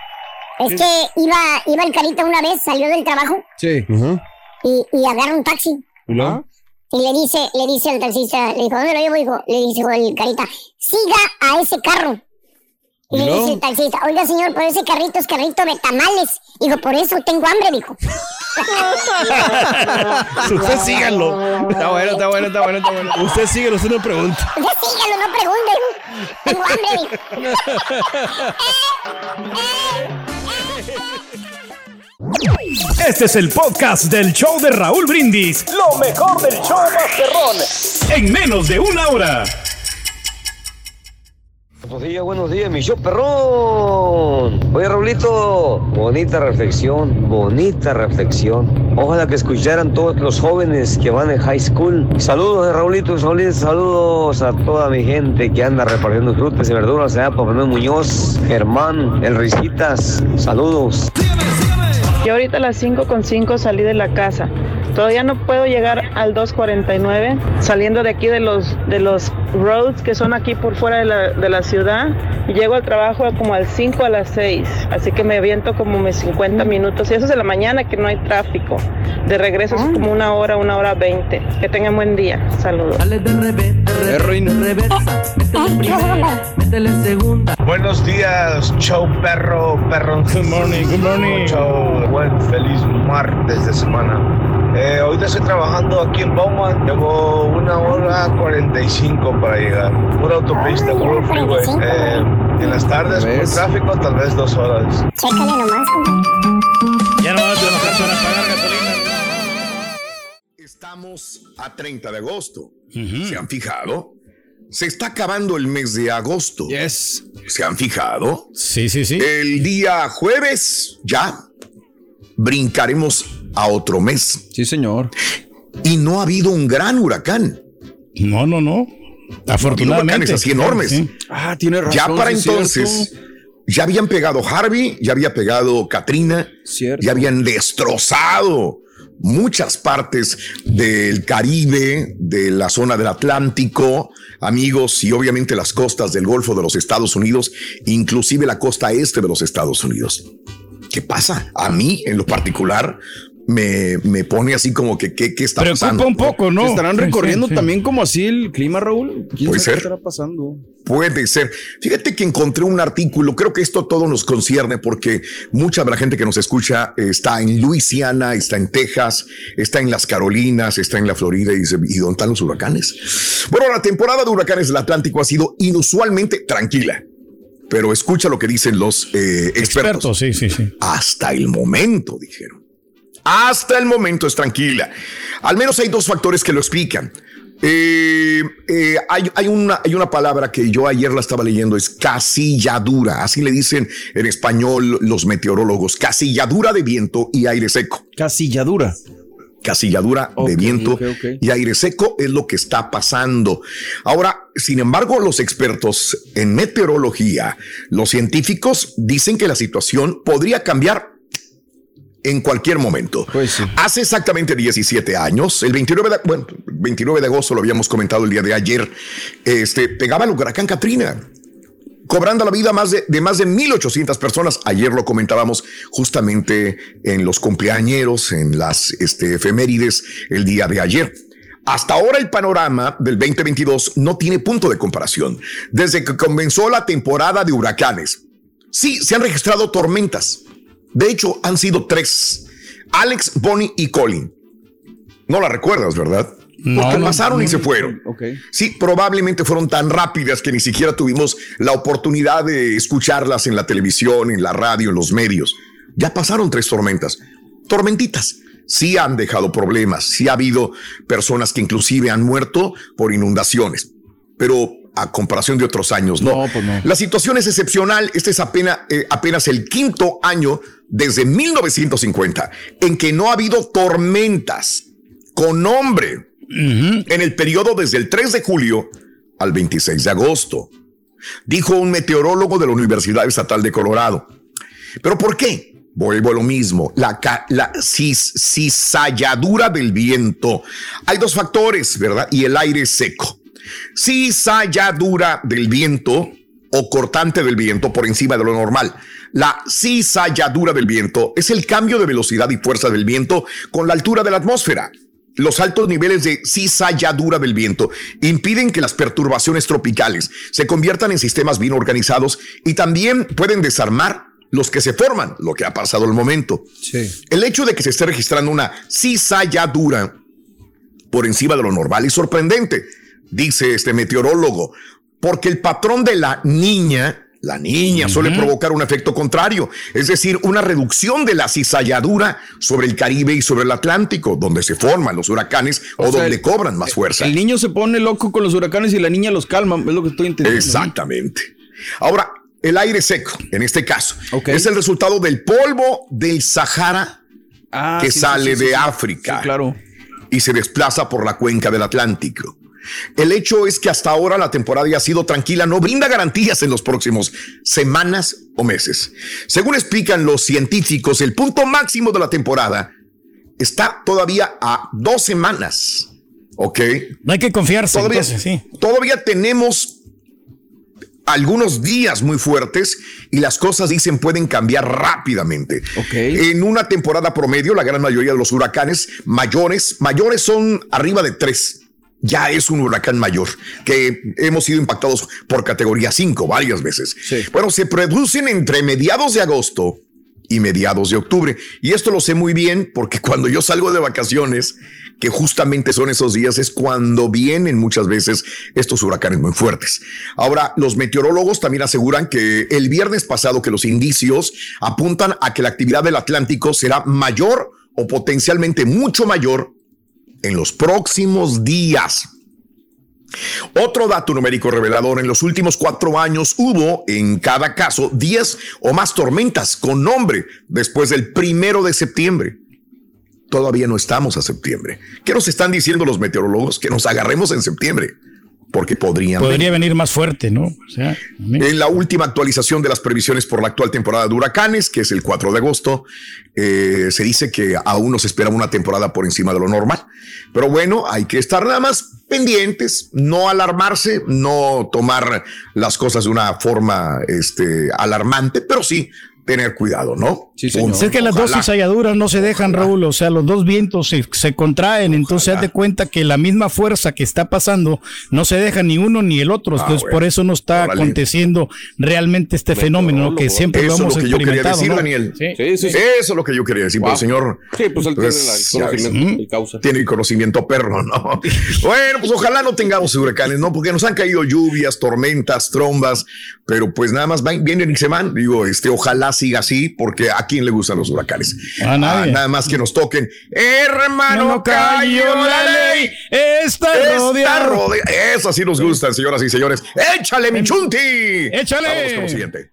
Es que iba, iba el carita una vez, salió del trabajo Sí. Ajá. y, y agarra un taxi. ¿Y luego? Y le dice, le dice al taxista, le dijo, ¿dónde lo llevo? Dijo, le dijo el carita, siga a ese carro. Y ¿Y le dice el taxista, oiga señor, pero ese carrito es carrito de tamales. Dijo, por eso tengo hambre, dijo. Usted sígalo. Está bueno, está bueno, está bueno, está bueno. Usted sígalo, usted no pregunta. Usted sígalo, no pregunte. Tengo hambre, Este es el podcast del show de Raúl Brindis. Lo mejor del show Masterrón. En menos de una hora. Buenos días, buenos días, mi show perrón. Oye, Raulito, bonita reflexión, bonita reflexión. Ojalá que escucharan todos los jóvenes que van en high school. Saludos, Raulito, saludos, saludos a toda mi gente que anda repartiendo frutas y verduras, allá por Manuel Muñoz, Germán, El. Saludos. Yo ahorita a las 5 con 5 salí de la casa. Todavía no puedo llegar al 249, saliendo de aquí de los, de los roads que son aquí por fuera de la, de la ciudad. Y llego al trabajo como al 5 a las 6. Así que me aviento como mis 50 minutos. Y eso es de la mañana que no hay tráfico. De regreso es como una hora, una hora 20. Que tengan buen día. Saludos. Buenos días, show perro, perro. Good morning, good morning. Show, buen feliz martes de semana. Eh, ahorita estoy trabajando aquí en Bowman. Llevo una hora 45 para llegar. Pura autopista, puro freeway. Eh, en las tardes, con tráfico, tal vez dos horas. Chécale nomás, Ya no vas a trabajar para pagar gasolina. Estamos a 30 de agosto. ¿Se han fijado? Se está acabando el mes de agosto. Yes. ¿Se han fijado? Sí, sí, sí. El día jueves ya brincaremos a otro mes. Sí, señor. Y no ha habido un gran huracán. No, no, no. Afortunadamente. huracanes así enormes. Sí. Ah, tiene razón. ya para entonces, cierto. ya habían pegado Harvey, ya había pegado Katrina, ya habían destrozado muchas partes del Caribe, de la zona del Atlántico, amigos, y obviamente las costas del Golfo de los Estados Unidos, inclusive la costa este de los Estados Unidos. ¿Qué pasa? A mí, en lo particular, me, me pone así como que, ¿qué, qué está pasando? ¿Se estarán Sí, recorriendo sí, sí. también como así el clima, Raúl? ¿Quién Puede sabe ser. qué estará pasando? Puede ser. Fíjate que encontré un artículo, creo que esto todo nos concierne porque mucha de la gente que nos escucha está en Luisiana, está en Texas, está en las Carolinas, está en la Florida y dice, ¿y dónde están los huracanes? Bueno, la temporada de huracanes del Atlántico ha sido inusualmente tranquila. Pero escucha lo que dicen los eh, expertos. sí, sí, sí. Hasta el momento, dijeron. Hasta el momento es tranquila. Al menos hay dos factores que lo explican. Eh, eh, hay, hay una, hay una palabra que yo ayer la estaba leyendo, es casilladura. Así le dicen en español los meteorólogos. Casilladura de viento y aire seco. Casilladura. Casilladura de viento y aire seco es lo que está pasando. Ahora, sin embargo, los expertos en meteorología, los científicos dicen que la situación podría cambiar en cualquier momento. Hace exactamente 17 años, el 29 de, bueno, 29 de agosto, lo habíamos comentado el día de ayer, este, pegaba el huracán Katrina cobrando la vida más de, de más de 1.800 personas. Ayer lo comentábamos justamente en los cumpleañeros, en las este, efemérides, el día de ayer. Hasta ahora el panorama del 2022 no tiene punto de comparación. Desde que comenzó la temporada de huracanes, sí, se han registrado tormentas. De hecho, han sido tres. Alex, Bonnie y Colin. No la recuerdas, ¿verdad? Porque pasaron y se fueron. Sí, probablemente fueron tan rápidas que ni siquiera tuvimos la oportunidad de escucharlas en la televisión, en la radio, en los medios. Ya pasaron tres tormentas. Tormentitas. Sí han dejado problemas. Sí ha habido personas que inclusive han muerto por inundaciones. Pero a comparación de otros años, no. pues no. La situación es excepcional. Este es apenas, eh, apenas el quinto año desde 1950 en que no ha habido tormentas con nombre en el periodo desde el 3 de julio al 26 de agosto, dijo un meteorólogo de la Universidad Estatal de Colorado. ¿Pero por qué? Vuelvo a lo mismo, la, la cis- cizalladura del viento. Hay dos factores, ¿verdad? Y el aire seco. Cizalladura del viento o cortante del viento por encima de lo normal. La cizalladura del viento es el cambio de velocidad y fuerza del viento con la altura de la atmósfera. Los altos niveles de cizalladura del viento impiden que las perturbaciones tropicales se conviertan en sistemas bien organizados y también pueden desarmar los que se forman, lo que ha pasado al momento. El hecho de que se esté registrando una cizalladura por encima de lo normal es sorprendente, dice este meteorólogo, porque el patrón de la niña, la niña suele provocar un efecto contrario, es decir, una reducción de la cizalladura sobre el Caribe y sobre el Atlántico, donde se forman los huracanes o, sea, donde cobran más fuerza. El niño se pone loco con los huracanes y la niña los calma, es lo que estoy entendiendo. Exactamente. Ahora, el aire seco, en este caso, es el resultado del polvo del Sahara Ah, que sí, sale sí, sí, de. África claro. y se desplaza por la cuenca del Atlántico. El hecho es que hasta ahora la temporada ya ha sido tranquila, no brinda garantías en los próximos semanas o meses. Según explican los científicos, el punto máximo de la temporada está todavía a dos semanas. ¿Ok? No hay que confiarse. Todavía, entonces, sí. todavía tenemos algunos días muy fuertes y las cosas dicen pueden cambiar rápidamente. En una temporada promedio, la gran mayoría de los huracanes mayores, mayores son arriba de tres. Ya es un huracán mayor, que hemos sido impactados por categoría 5 varias veces. Bueno, se producen entre mediados de agosto y mediados de octubre. Y esto lo sé muy bien porque cuando yo salgo de vacaciones, que justamente son esos días, es cuando vienen muchas veces estos huracanes muy fuertes. Ahora, los meteorólogos también aseguran que el viernes pasado que los indicios apuntan a que la actividad del Atlántico será mayor o potencialmente mucho mayor en los próximos días. Otro dato numérico revelador, en los últimos cuatro años hubo en cada caso 10 o más tormentas con nombre después del primero de septiembre. Todavía no estamos a septiembre. ¿Qué nos están diciendo los meteorólogos? Que nos agarremos en septiembre, porque podrían... Podría venir más fuerte, ¿no? O sea, En la última actualización de las previsiones por la actual temporada de huracanes, que es el 4 de agosto, eh, se dice que aún nos espera una temporada por encima de lo normal. Pero bueno, hay que estar nada más pendientes, no alarmarse, no tomar las cosas de una forma este, alarmante, pero sí tener cuidado, ¿no? Sí, Pues es que las dos cizalladuras no se dejan, Raúl. O sea, los dos vientos se, se contraen. Entonces, haz de cuenta que la misma fuerza que está pasando no se deja ni uno ni el otro. Entonces, bueno. por eso no está Órale. aconteciendo realmente este fenómeno ¿no? que siempre lo Eso hemos es lo que yo quería decir, ¿no? Daniel. Sí. Eso es lo que yo quería decir, Wow. pero señor. Sí, pues él tiene el conocimiento ves, y causa. Tiene el conocimiento perro, ¿no? bueno, pues ojalá no tengamos huracanes, ¿no? Porque nos han caído lluvias, tormentas, trombas, pero pues nada más van- vienen y se van. Digo, este, ojalá siga así, porque a quién le gustan los huracanes. A nadie. Ah, nada más que nos toquen. Hermano, No cayó la ley. Está rodeado. rodea- Eso sí nos gustan, señoras y señores. ¡Échale, mi chunti! ¡Échale! Vamos con lo siguiente.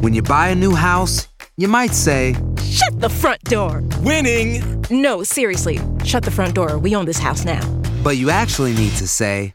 When you buy a new house, you might say, Shut the front door. Winning. No, seriously. Shut the front door. We own this house now. but you actually need to say,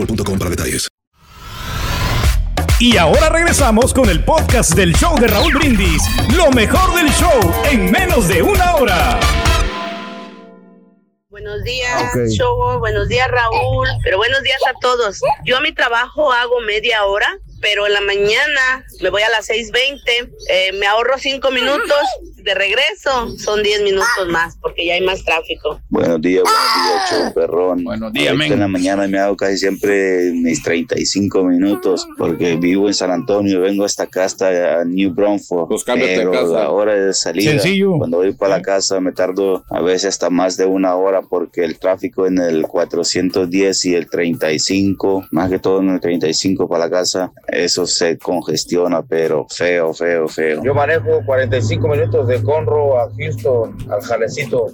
boostmobile.com para detalles. Y ahora regresamos con el podcast del show de Raúl Brindis. Lo mejor del show en menos de una hora. Buenos días, show. Buenos días, Raúl. Pero buenos días a todos. Yo a mi trabajo hago media hora, pero en la mañana me voy a las 6:20. eh, me ahorro cinco minutos. De regreso son 10 minutos más porque ya hay más tráfico. Buenos días, buenos días, show perrón. Buenos días, men. En la mañana me hago casi siempre mis 35 minutos porque vivo en San Antonio, vengo hasta acá, hasta New Braunford. de pero casa. la hora de salida, Sencillo. cuando voy para la casa me tardo a veces hasta más de una hora porque el tráfico en el 410 y el 35, más que todo en el 35 para la casa, eso se congestiona, pero feo, feo, feo. Yo manejo 45 minutos de Conroe a Houston, al jalecito,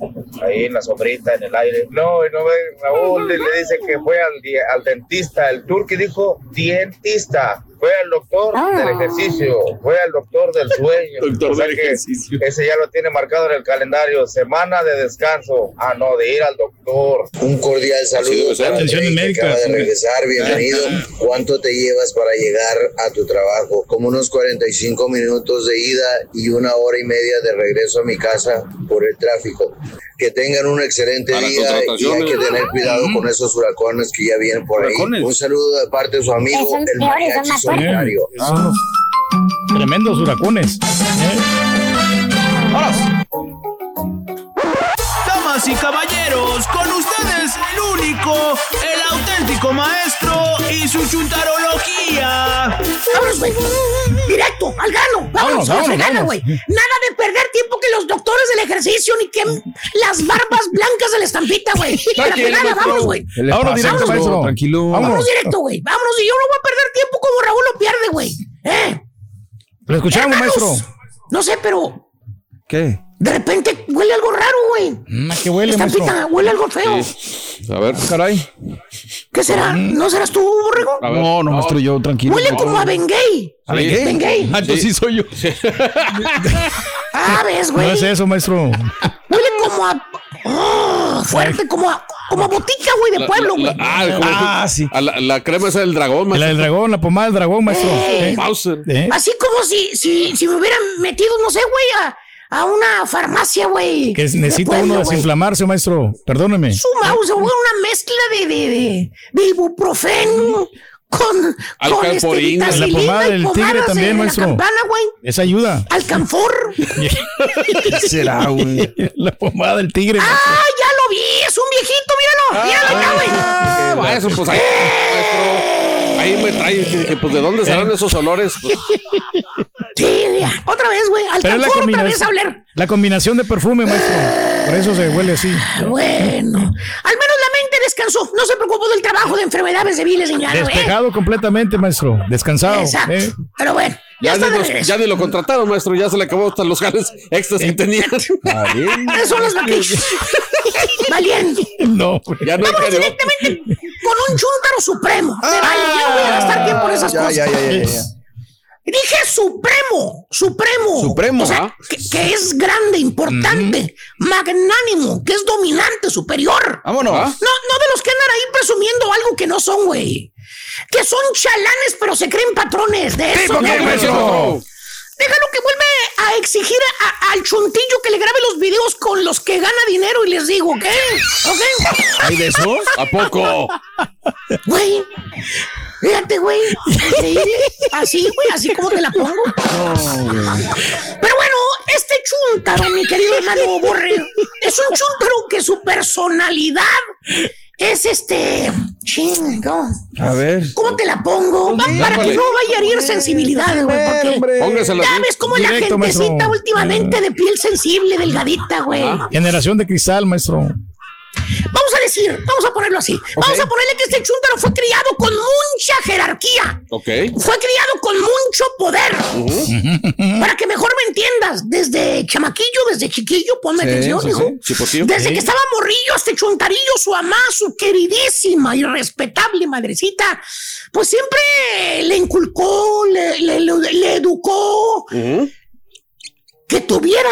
ahí en la sombrita, en el aire. No, y no ve, Raúl le, dice que fue al, al dentista, el turqui dijo dientista. Fue al doctor del ejercicio, fue al doctor del sueño. Doctor O sea del que Ese ya lo tiene marcado en el calendario. Semana de descanso. Ah, no, de ir al doctor. Un cordial saludo para Trey, que acaba de regresar, bienvenido. ¿Cuánto te llevas para llegar a tu trabajo? Como unos 45 minutos de ida y una hora y media de regreso a mi casa por el tráfico. Que tengan un excelente Para día y hay que tener cuidado con esos huracanes que ya vienen por ahí. Huracanes. Un saludo de parte de su amigo, Esos el peores, son mariachi más. Eh, son los tremendos huracones. Damas y caballeros, con ustedes el único, el auténtico maestro y su chuntarología. Vámonos, güey. Directo, al grano. Vámonos, Vámonos, a la vámonos, fregada, vámonos. güey. Nada de perder tiempo que los doctores del ejercicio ni que las barbas blancas de la estampita, güey. A la Tranquilo, fregada, maestro. vámonos, güey. ¿Qué le Vámonos directo, maestro? maestro. Tranquilo. Vámonos Vámonos. directo, güey. Vámonos y yo no voy a perder tiempo como Raúl lo pierde, güey. ¿Eh? Lo escuchamos, Hermanos, maestro. No sé, pero ¿Qué? De repente huele algo raro, güey. Mm, ¿A qué huele, maestro? Huele algo feo. A ver. Caray. ¿Qué será? ¿No serás tú, borrego? No, no, maestro, yo tranquilo. Huele como a Bengay. ¿A Bengay? Bengay. Ah, entonces sí soy yo. Ah, ves, No güey. es eso, maestro. Huele como a. Ah, fuerte, como a, como a botica, güey, de La- pueblo, güey. ah, como- a la, la crema esa del dragón, La del dragón, la pomada del dragón, maestro. Eh. ¿Eh? Bowser. ¿Eh? Así como si, si, si me hubieran metido, no sé, güey, a, a una farmacia, güey. Que necesita pueblo, uno desinflamarse, maestro. Perdóneme. Su mouse, güey, una mezcla de, de, de, de ibuprofeno con, con este. La pomada del tigre también, maestro. campana, güey. Esa ayuda. Alcanfor. será, güey? La pomada del tigre. ¡Ah, ya lo vi! ¡Es un viejito, míralo! ¡Míralo acá, güey! Ah, maestro, pues ahí, maestro, ahí me trae, que, pues de dónde serán esos olores. Pues, Sí, ya. Otra vez, güey. Pero es la Alcanfor otra vez a oler. la combinación de perfume, maestro. Por eso se huele así. Bueno, al menos la mente descansó. No se preocupó del trabajo de enfermedades débiles ni nada, güey. Despejado completamente, maestro. Descansado. Exacto. ¿eh? Pero bueno, ya, ni los- ya lo contrataron, maestro, ya se le acabó hasta los jales extras que tenía. Son las vacaciones. Valiente. No, güey. Ya no Vámonos directamente con un chúntaro supremo. Me vale, ya no voy a gastar tiempo en esas ya, cosas. ya, ya, ya, ya. Dije supremo, supremo. Supremo, O sea, ¿ah? que, que es grande, importante, magnánimo, que es dominante, superior. Vámonos. No, no de los que andan ahí presumiendo algo que no son, güey. Que son chalanes, pero se creen patrones. De eso. ¿Tipo no, qué, güey. Déjalo que vuelve a exigir a- al chuntillo que le grabe los videos con los que gana dinero y les digo, ¿qué? ¿Ok? ¿Hay de esos? ¿A poco? Güey. Fíjate, güey. Así, güey, así como te la pongo. Pero bueno, este chúntaro, mi querido hermano Borre, es un chúntaro que su personalidad es este. Chingo. A ver. ¿Cómo te la pongo? Va, para que no vaya a herir sensibilidades, güey. Porque Póngasela ves cómo la Directo, gentecita maestro. últimamente de piel sensible, delgadita, güey. Generación de cristal, maestro. Vamos a decir, vamos a ponerlo así. Vamos a ponerle que este chúntaro fue criado con mucha jerarquía. Ok. Fue criado con mucho poder. Para que mejor me entiendas, desde chamaquillo, desde chiquillo, ponme Sí, atención, sí, hijo. sí. Chipotillo. Desde Sí. que estaba morrillo, este chuntarillo, su mamá, su queridísima y respetable madrecita, pues siempre le inculcó, le, le- le- le educó que tuviera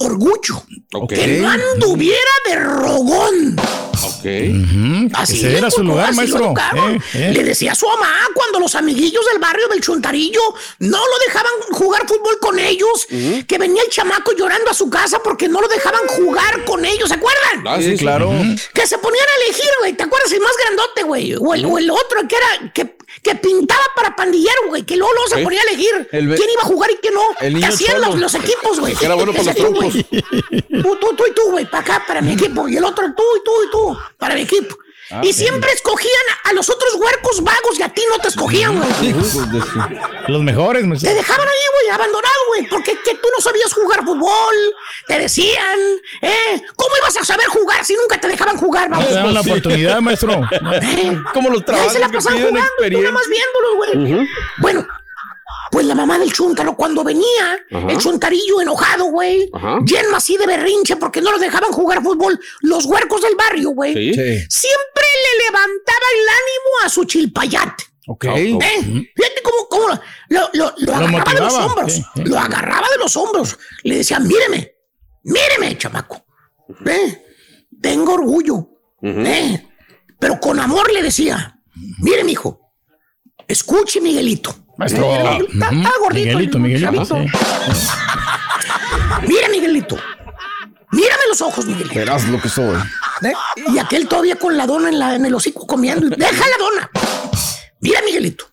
orgullo. Que no anduviera de rogón. Ok. Así Ese era su lugar, así lo maestro. Eh, eh. Le decía a su mamá cuando los amiguillos del barrio del Chuntarillo no lo dejaban jugar fútbol con ellos, que venía el chamaco llorando a su casa porque no lo dejaban jugar con ellos, ¿se acuerdan? Ah, sí, claro. Que se ponían a elegir, güey. ¿Te acuerdas el más grandote, güey? O el, o el otro que era que, que pintaba para pandillero, güey. Que luego, luego se ponía a elegir El quién iba a jugar y quién no. El ¿Qué niño hacían los, equipos, güey? Que era bueno para los troncos. Tú, tú, tú y tú, güey, para acá, para mi equipo. Y el otro tú y tú y tú, para mi equipo. Ah, y siempre escogían a, los otros huercos vagos y a ti no te escogían, güey. Su- Los mejores, maestro. Te dejaban ahí, güey, abandonado, güey, porque que tú no sabías jugar fútbol. Te decían, ¿eh? ¿Cómo ibas a saber jugar si nunca te dejaban jugar, No vamos? te daban la oportunidad, maestro. ¿Eh? Como los Ahí trabajos se la pasaban jugando, tú nada más viéndolos, güey. Bueno, pues la mamá del chuntaro, cuando venía, Ajá. el chuntarillo enojado, güey, lleno así de berrinche porque no los dejaban jugar fútbol, los huercos del barrio, güey, Sí. siempre le levantaba el ánimo a su chilpayate. Ok. ¿Eh? Fíjate cómo, cómo lo, lo, lo- lo agarraba de los hombros. sí, sí. Lo agarraba de los hombros. Le decía, míreme, míreme, chamaco. ¿Eh? Tengo orgullo. ¿Eh? Pero con amor le decía, mire, mijo, escuche, Miguelito. Maestro. Eh, está, gordito. Miguelito, el Miguelito. sí. Mira, Miguelito. Mírame los ojos, Miguelito. Verás lo que soy. ¿Eh? Y aquel todavía con la dona en, la, en el hocico comiendo. Deja la dona. Mira, Miguelito,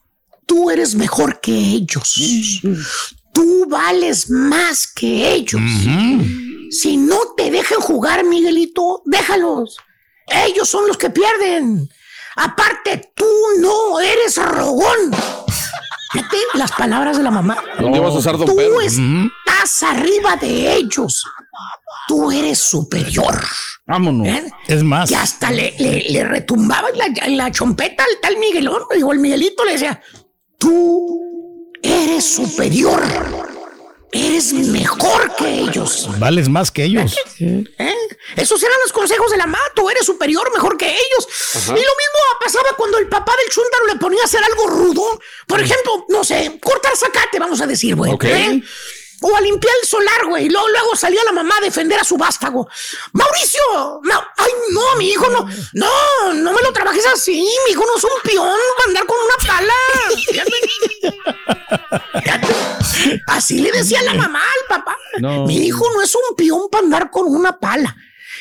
tú eres mejor que ellos. Tú vales más que ellos. Si no te dejan jugar, Miguelito, déjalos. Ellos son los que pierden. Aparte, tú no eres rogón. Las palabras de la mamá. ¿Dónde vas a usar Don Tú Pedro? estás arriba de ellos. Tú eres superior. Vámonos. ¿Eh? Es más. Que hasta le, le, le retumbaba en la, en la chompeta al tal Miguelón. Digo, el Miguelito le decía, tú eres superior. Eres mejor que ellos. Vales más que ellos. ¿Eh? Esos eran los consejos de la mamá. Tú eres superior, mejor que ellos. Y lo mismo pasaba cuando el papá del chúntaro le ponía a hacer algo rudo. Por ejemplo, no sé, cortar zacate, vamos a decir, güey. ¿eh? O a limpiar el solar, güey. Luego, luego salía la mamá a defender a su vástago. Mauricio, Ma- ay, no, mi hijo no. No, no me lo trabajes así. Mi hijo no es un peón para andar con una pala. Fíjate. Fíjate. Así le decía la mamá al papá. No. Mi hijo no es un peón para andar con una pala.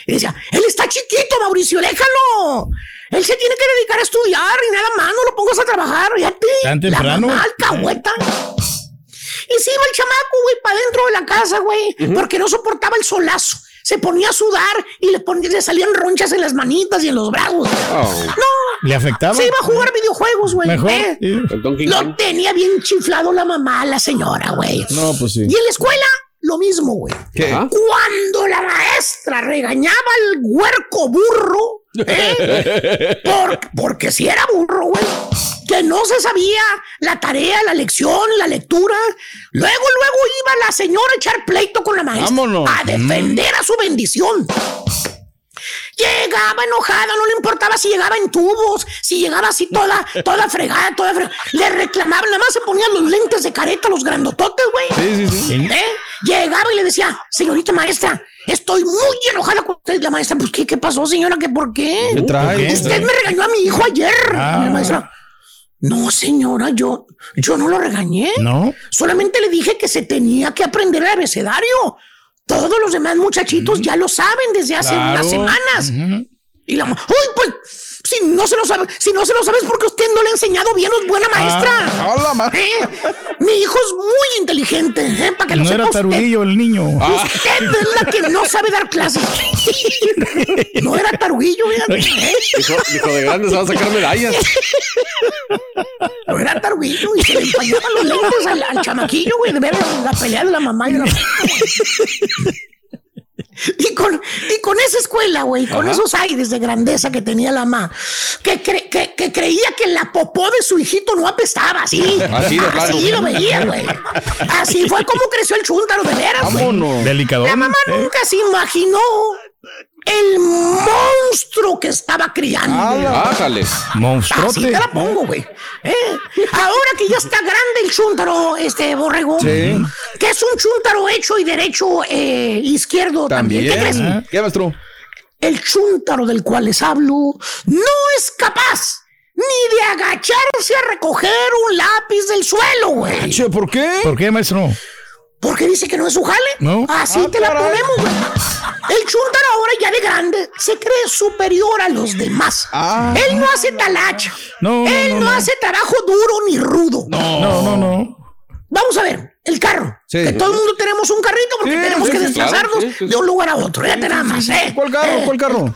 Y decía, él está chiquito, Mauricio, déjalo. Él se tiene que dedicar a estudiar y nada más, no lo pongas a trabajar. Fíjate. Tan La temprano. mamá alcahueta. Y se iba el chamaco, güey, para dentro de la casa, güey, porque no soportaba el solazo. Se ponía a sudar y le, ponía, le salían ronchas en las manitas y en los brazos. Oh. No, ¿Le afectaba? se iba a jugar videojuegos, güey. Mejor. ¿eh? sí. Lo tenía bien chiflado la mamá, la señora, güey. No, pues sí. Y en la escuela, lo mismo, güey. ¿Qué? Cuando la maestra regañaba al huerco burro, ¿eh? Por- porque si era burro, güey, que no se sabía la tarea, la lección, la lectura, luego, luego iba la señora a echar pleito con la maestra Vámonos. a defender a su bendición. Llegaba enojada, no le importaba si llegaba en tubos, si llegaba así toda, toda fregada, toda fregada. Le reclamaban, nada más se ponían los lentes de careta, los grandototes, güey. Sí, sí, sí. ¿Eh? Llegaba y le decía, señorita maestra, estoy muy enojada con usted. La maestra, pues, ¿qué, qué pasó, señora? ¿Qué por qué? ¿Qué trae? Usted me regañó a mi hijo ayer. Ah. La maestra, no, señora, yo, yo no lo regañé. No. Solamente le dije que se tenía que aprender el abecedario. Todos los demás muchachitos ya lo saben desde hace Claro. unas semanas. Y la ¡Uy, pues! Si no se lo sabe, si no se lo sabes porque usted no le ha enseñado bien, es buena maestra. Ah, hola, ma- ¿Eh? Mi hijo es muy inteligente, ¿eh? Para que lo era sepa usted. tarudillo el niño. Usted es la que no sabe dar clases. No era taruguillo, fíjate. ¿eh? Hijo, hijo de grande se va a sacar medallas. No era taruguillo y se le empañaban los lentes al, al chamaquillo, güey, de ver la, la pelea de la mamá y la Y con, y con esa escuela, güey, con Ajá. esos aires de grandeza que tenía la mamá, que, cre- que, que creía que la popó de su hijito no apestaba, así. Así de plano. Así lo veía, güey. Así fue como creció el chúntaro, de veras, güey. Vámonos. Delicadón, La mamá ¿eh? nunca se imaginó el monstruo que estaba criando. Bájale. Así Monstruote. te la pongo, güey. ¿Eh? Ahora que ya está grande el chúntaro, este borrego, Sí. que es un chúntaro hecho y derecho eh, izquierdo también. ¿Qué crees? ¿Qué, maestro? El chúntaro del cual les hablo no es capaz ni de agacharse a recoger un lápiz del suelo, güey. ¿Por qué? ¿Por qué, maestro? Porque dice que no es su jale. No. Así Ah, te la ponemos, güey. El chúntaro ahora ya de grande se cree superior a los demás. Él no hace talacha. No, no, Él no, no, no. hace trabajo duro ni rudo. No, no, no. Vamos a ver, el carro. Sí. Que todo el mundo tenemos un carrito porque Sí, tenemos sí, que sí, desplazarnos claro, sí, sí, de un lugar a otro. Fíjate nada más, ¿eh? ¿Cuál carro? Eh, ¿Cuál carro?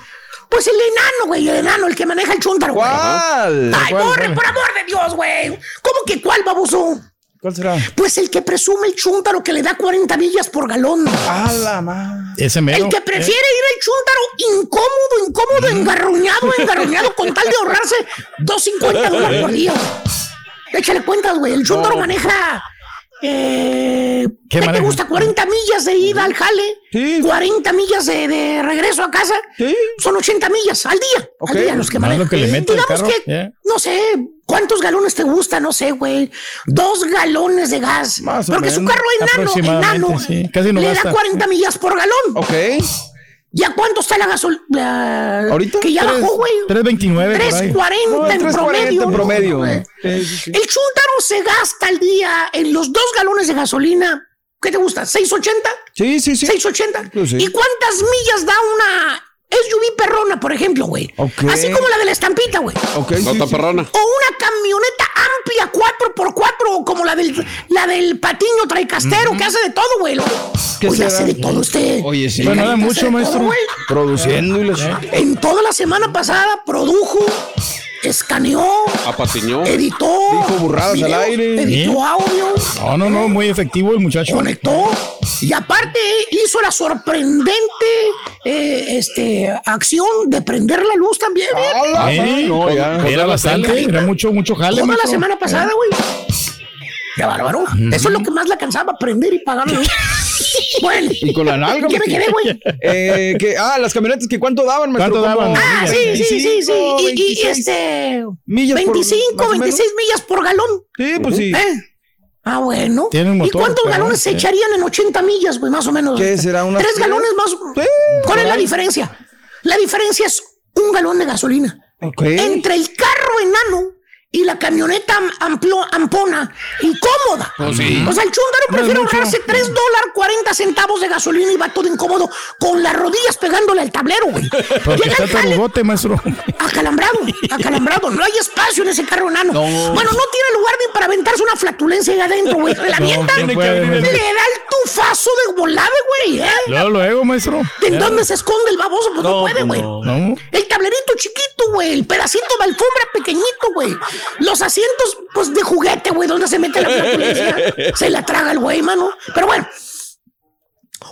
Pues el enano, güey, el enano, el que maneja el chúntaro, güey. ¿Cuál? Ay, ¿Cuál, cuál? por amor de Dios, güey. ¿Cómo que cuál, baboso? ¿Cuál será? Pues el que presume el chúntaro que le da 40 millas por galón. A la madre. Ese mero. El que prefiere ir al chúntaro incómodo, incómodo, engarruñado, engarruñado, con tal de ahorrarse 2.50 dólares por día. Échale cuentas, güey. El chúntaro No. maneja. Eh, ¿Qué ¿Qué, te gusta? 40 millas de ida al jale. 40 millas de, de regreso a casa. Son 80 millas al día. Ok. Al día los que Más manejan. lo que le mete al Digamos carro, que, ¿eh? no sé, ¿cuántos galones te gusta? No sé, güey. Dos galones de gas. Más o Porque su menos. carro enano, enano, sí. Casi no le gasta. da 40 millas por galón. Ok. ¿Ya cuánto está la gasolina? ¿Ahorita? Que ya Tres- bajó, güey. 3.29 por ahí. 3.40 No, en 3.40 promedio. en promedio. sí. El chúntaro se gasta al día en los dos galones de gasolina. ¿Qué te gusta? ¿6.80? Sí, sí, sí. ¿6.80? Pues sí. ¿Y cuántas millas da una SUV perrona, por ejemplo, güey? Ok. Así como la de la estampita, güey. Ok, No sí, está sí. perrona. O una camioneta amplia 4x4 como la del, la del patiño traicastero que hace de todo, güey. ¿Qué Oye, hace de todo este. Oye, sí. Bueno, da Hace mucho, todo, maestro. güey. Produciendo y la En toda la semana pasada produjo, escaneó, Apatiñó. editó. Dijo burradas al aire. Editó Sí. audio, No, no, no, muy efectivo el muchacho. conectó. Y aparte hizo la sorprendente eh, este, acción de prender la luz también. Eh, No, ya. Era bastante, era mucho, mucho jale. Toda la semana pasada, güey. Qué bárbaro. Eso es lo que más la cansaba, prender y pagar la luz. bueno. Y con la nalga. ¿Qué me quedé, güey? Eh, que, ah, las camionetas, que ¿cuánto daban, maestro? ¿Cuánto daban? Ah, sí, sí, sí, sí, sí. Y, y, 26 este. millas por- 25, más o menos. 26 millas por galón. Sí, pues sí. ¿Eh? Ah, bueno. Tiene un ¿Y motor, cuántos galones se eh. echarían en 80 millas, güey, más o menos? ¿Qué será? ¿Unas Tres galones más. Sí, ¿Cuál es por la diferencia? La diferencia es un galón de gasolina. Ok. Entre el carro enano y la camioneta am- amplo- ampona y cómoda. Pues sí. O sea, el chúndaro prefiere ahorrarse 3 dólares 40 centavos de gasolina y va todo incómodo con las rodillas pegándole al tablero, güey. Llega está al jale tarugote, maestro. acalambrado, acalambrado. No hay espacio en ese carro enano. No. Bueno, no tiene lugar ni para aventarse una flatulencia ahí adentro, güey. La avienta, no le da el tufazo de volada, güey. ¿eh? Luego, luego, maestro. ¿En dónde se esconde el baboso? Pues no, puede, güey. No. El tablerito chiquito, güey. El pedacito de alfombra pequeñito, güey. Los asientos, pues de juguete, güey. ¿Dónde se mete la flatulencia? Se la traga el güey, mano. Pero bueno.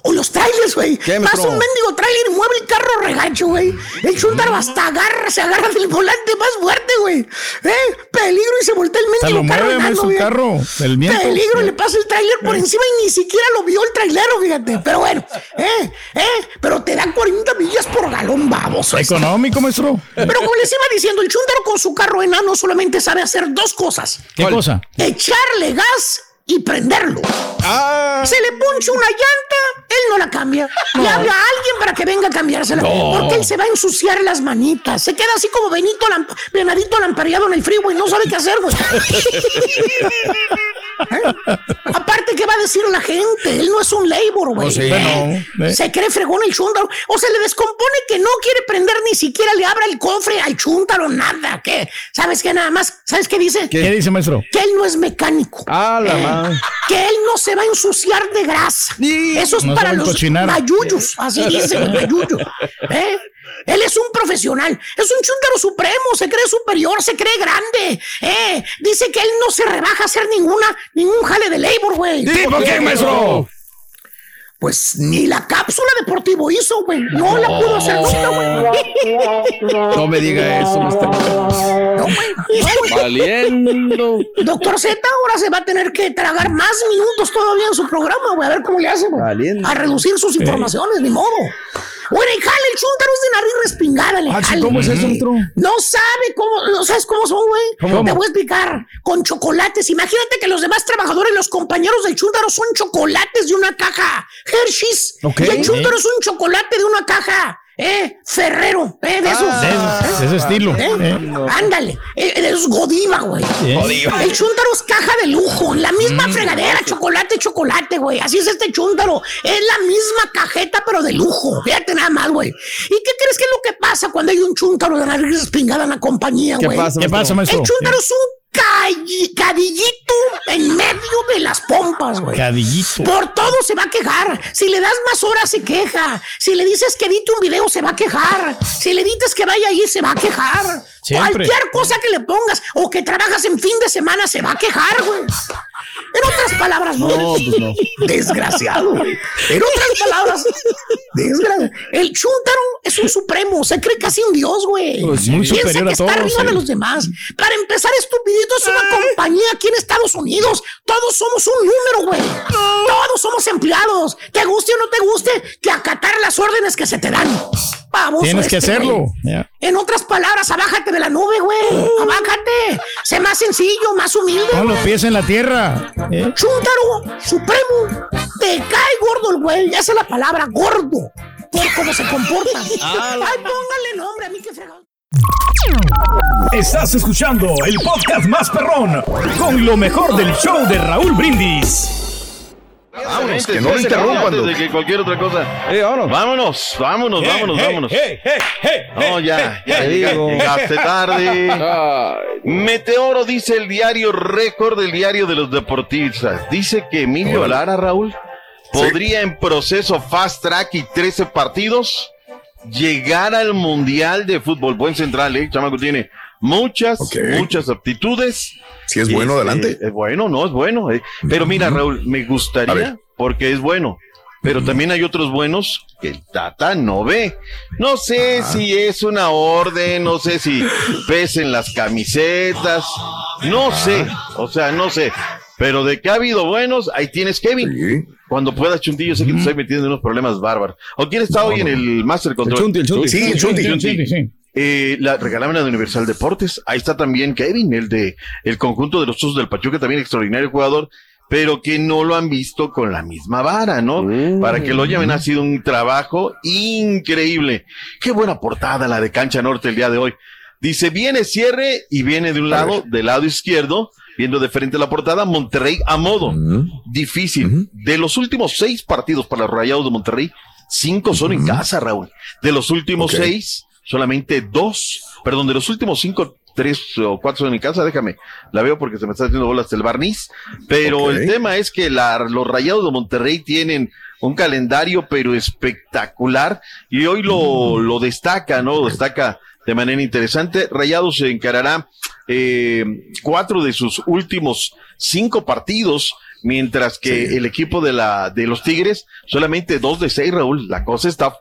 O los trailers, güey. ¿Qué, Pasa un mendigo trailer y mueve el carro regacho, güey. El chúntaro hasta agarra, se agarra del volante más fuerte, güey. ¿Eh? Peligro y se voltea el Se mendigo lo carro mueve, güey. carro. El viento. Peligro, y le pasa el trailer por encima y ni siquiera lo vio el trailero, fíjate. Pero bueno, ¿eh? ¿eh? Pero te da 40 millas por galón, baboso. este. Económico, maestro. Pero como les iba diciendo, el chúndaro con su carro enano solamente sabe hacer dos cosas. ¿Qué cosa? Echarle gas y prenderlo. Ah. Se le poncha una llanta, él no la cambia. Le habla a alguien para que venga a cambiársela. No. Porque él se va a ensuciar las manitas. Se queda así como Benito Lamp Venadito lampareado en el freeway. No sabe qué hacer, güey. Aparte, ¿qué va a decir la gente? Él no es un labor, güey. Oh, sí. ¿Eh? Se cree fregón el chúntaro. O se le descompone que no quiere prender ni siquiera le abra el cofre al chúntaro, nada. ¿Qué? ¿Sabes qué? Nada más. ¿Sabes qué dice? ¿Qué dice, maestro? Que él no es mecánico. Ah, la Eh, madre. que él no se va a ensuciar de grasa. Eso es No para los mayuyos. Así dice, mayuyo. ¿Eh? Él es un profesional, es un chúntaro supremo, se cree superior, se cree grande. Eh, dice que él no se rebaja a hacer ninguna, ningún jale de labor, güey. ¿Tipo qué, maestro? Pues ni la cápsula deportivo hizo, güey. No la pudo hacer nunca, güey. No me diga eso, maestro. No, güey. No, güey. Valiendo. Doctor Z ahora se va a tener que tragar más minutos todavía en su programa, güey. A ver cómo le hace, güey. Valiendo. A reducir sus informaciones, ni modo. Bueno, y jale, el chúntaro es de nariz respingada, le Ah, jale. ¿cómo es eso, maestro? No sabe cómo, no sabes cómo son, güey. Te voy a explicar. Con chocolates. Imagínate que los demás trabajadores, los compañeros del chúntaro, son chocolates de una caja. Hershey's. Ok. Y el chúntaro es un chocolate de una caja. ¿Eh? Ferrero. ¿Eh? De esos. De ese- de ese estilo. ¿Eh? Eh. Ándale. Eh, de esos Godiva, güey. Eh. El chúntaro es caja de lujo. La misma fregadera. Chocolate, chocolate, güey. Así es este chúntaro. Es la misma cajeta, pero de lujo. Fíjate nada más, güey. ¿Y qué crees que es lo que pasa cuando hay un chúntaro de nariz respingada en la compañía, ¿Qué güey? pasa, ¿Qué pasa, maestro? El chúntaro es un cadillito en medio de las pompas, güey. Cadillito. Por todo se va a quejar. Si le das más horas, se queja. Si le dices que edite un video, se va a quejar. Si le dices que vaya ahí, se va a quejar. Siempre. Cualquier cosa que le pongas o que trabajas en fin de semana, se va a quejar, güey. En otras palabras. No, pues no. Desgraciado, güey. En otras palabras, desgraciado. El chúntaro es un supremo. Se cree casi un dios, güey. Pues muy Piensa superior que a está arriba de los demás. Para empezar, estupidito, es una compañía aquí en Estados Unidos. Todos somos un número, güey. Todos somos empleados. Te guste o no te guste, que acatar las órdenes que se te dan. Baboso Tienes que este, hacerlo. En otras palabras, abájate de la nube, güey. Abájate. Sé más sencillo, más humilde. Pon los pies en la tierra. ¿eh? Chúntaro supremo. Te cae gordo el güey. Esa es la palabra, gordo. Por cómo se comporta. Ay, póngale nombre a mí que fregado. Estás escuchando el podcast más perrón con lo mejor del show de Raúl Brindis. Vámonos, que no lo interrumpan. Antes de que cualquier otra cosa. Eh, vámonos. Vámonos, vámonos, vámonos, vámonos. No, ya, ya digo. llegaste tarde. Ay, Meteoro dice el diario récord del diario de los deportistas. Dice que Emilio Lara, Raúl, podría en proceso fast track y 13 partidos llegar al Mundial de Fútbol. Buen central, ¿eh? Chamaco tiene muchas, muchas aptitudes. Si es bueno, Este, adelante. Es bueno, no, es bueno. eh. Pero mira, Raúl, me gustaría, porque es bueno. Pero también hay otros buenos que el Tata no ve. No sé si es una orden, no sé si pesen las camisetas, no sé, o sea, no sé. Pero de que ha habido buenos, ahí tienes Kevin. Sí. Cuando puedas, Chuntillo, sé que te estoy metiendo en unos problemas bárbaros. ¿O quién está hoy en el Master el Control? chunti, el chunti. Sí, el Chunti. Sí, sí. Eh, la regalaban la de Universal Deportes. Ahí está también Kevin, el de el conjunto de los Osos del Pachuca, también extraordinario jugador, pero que no lo han visto con la misma vara, ¿no? Para que lo llamen ha sido un trabajo increíble. Qué buena portada la de Cancha Norte el día de hoy. Dice, viene cierre y viene de un lado, del lado izquierdo, viendo de frente la portada, Monterrey a modo. Difícil. De los últimos seis partidos para los Rayados de Monterrey, cinco son en casa, Raúl. De los últimos seis, solamente dos, perdón, de los últimos cinco, tres o cuatro en casa, déjame, la veo porque se me está haciendo bolas el barniz, pero el tema es que la- los Rayados de Monterrey tienen un calendario pero espectacular y hoy lo, lo destaca, ¿no? Lo destaca de manera interesante. Rayados se encarará eh, cuatro de sus últimos cinco partidos, mientras que el equipo de la de los Tigres solamente dos de seis, Raúl. La cosa está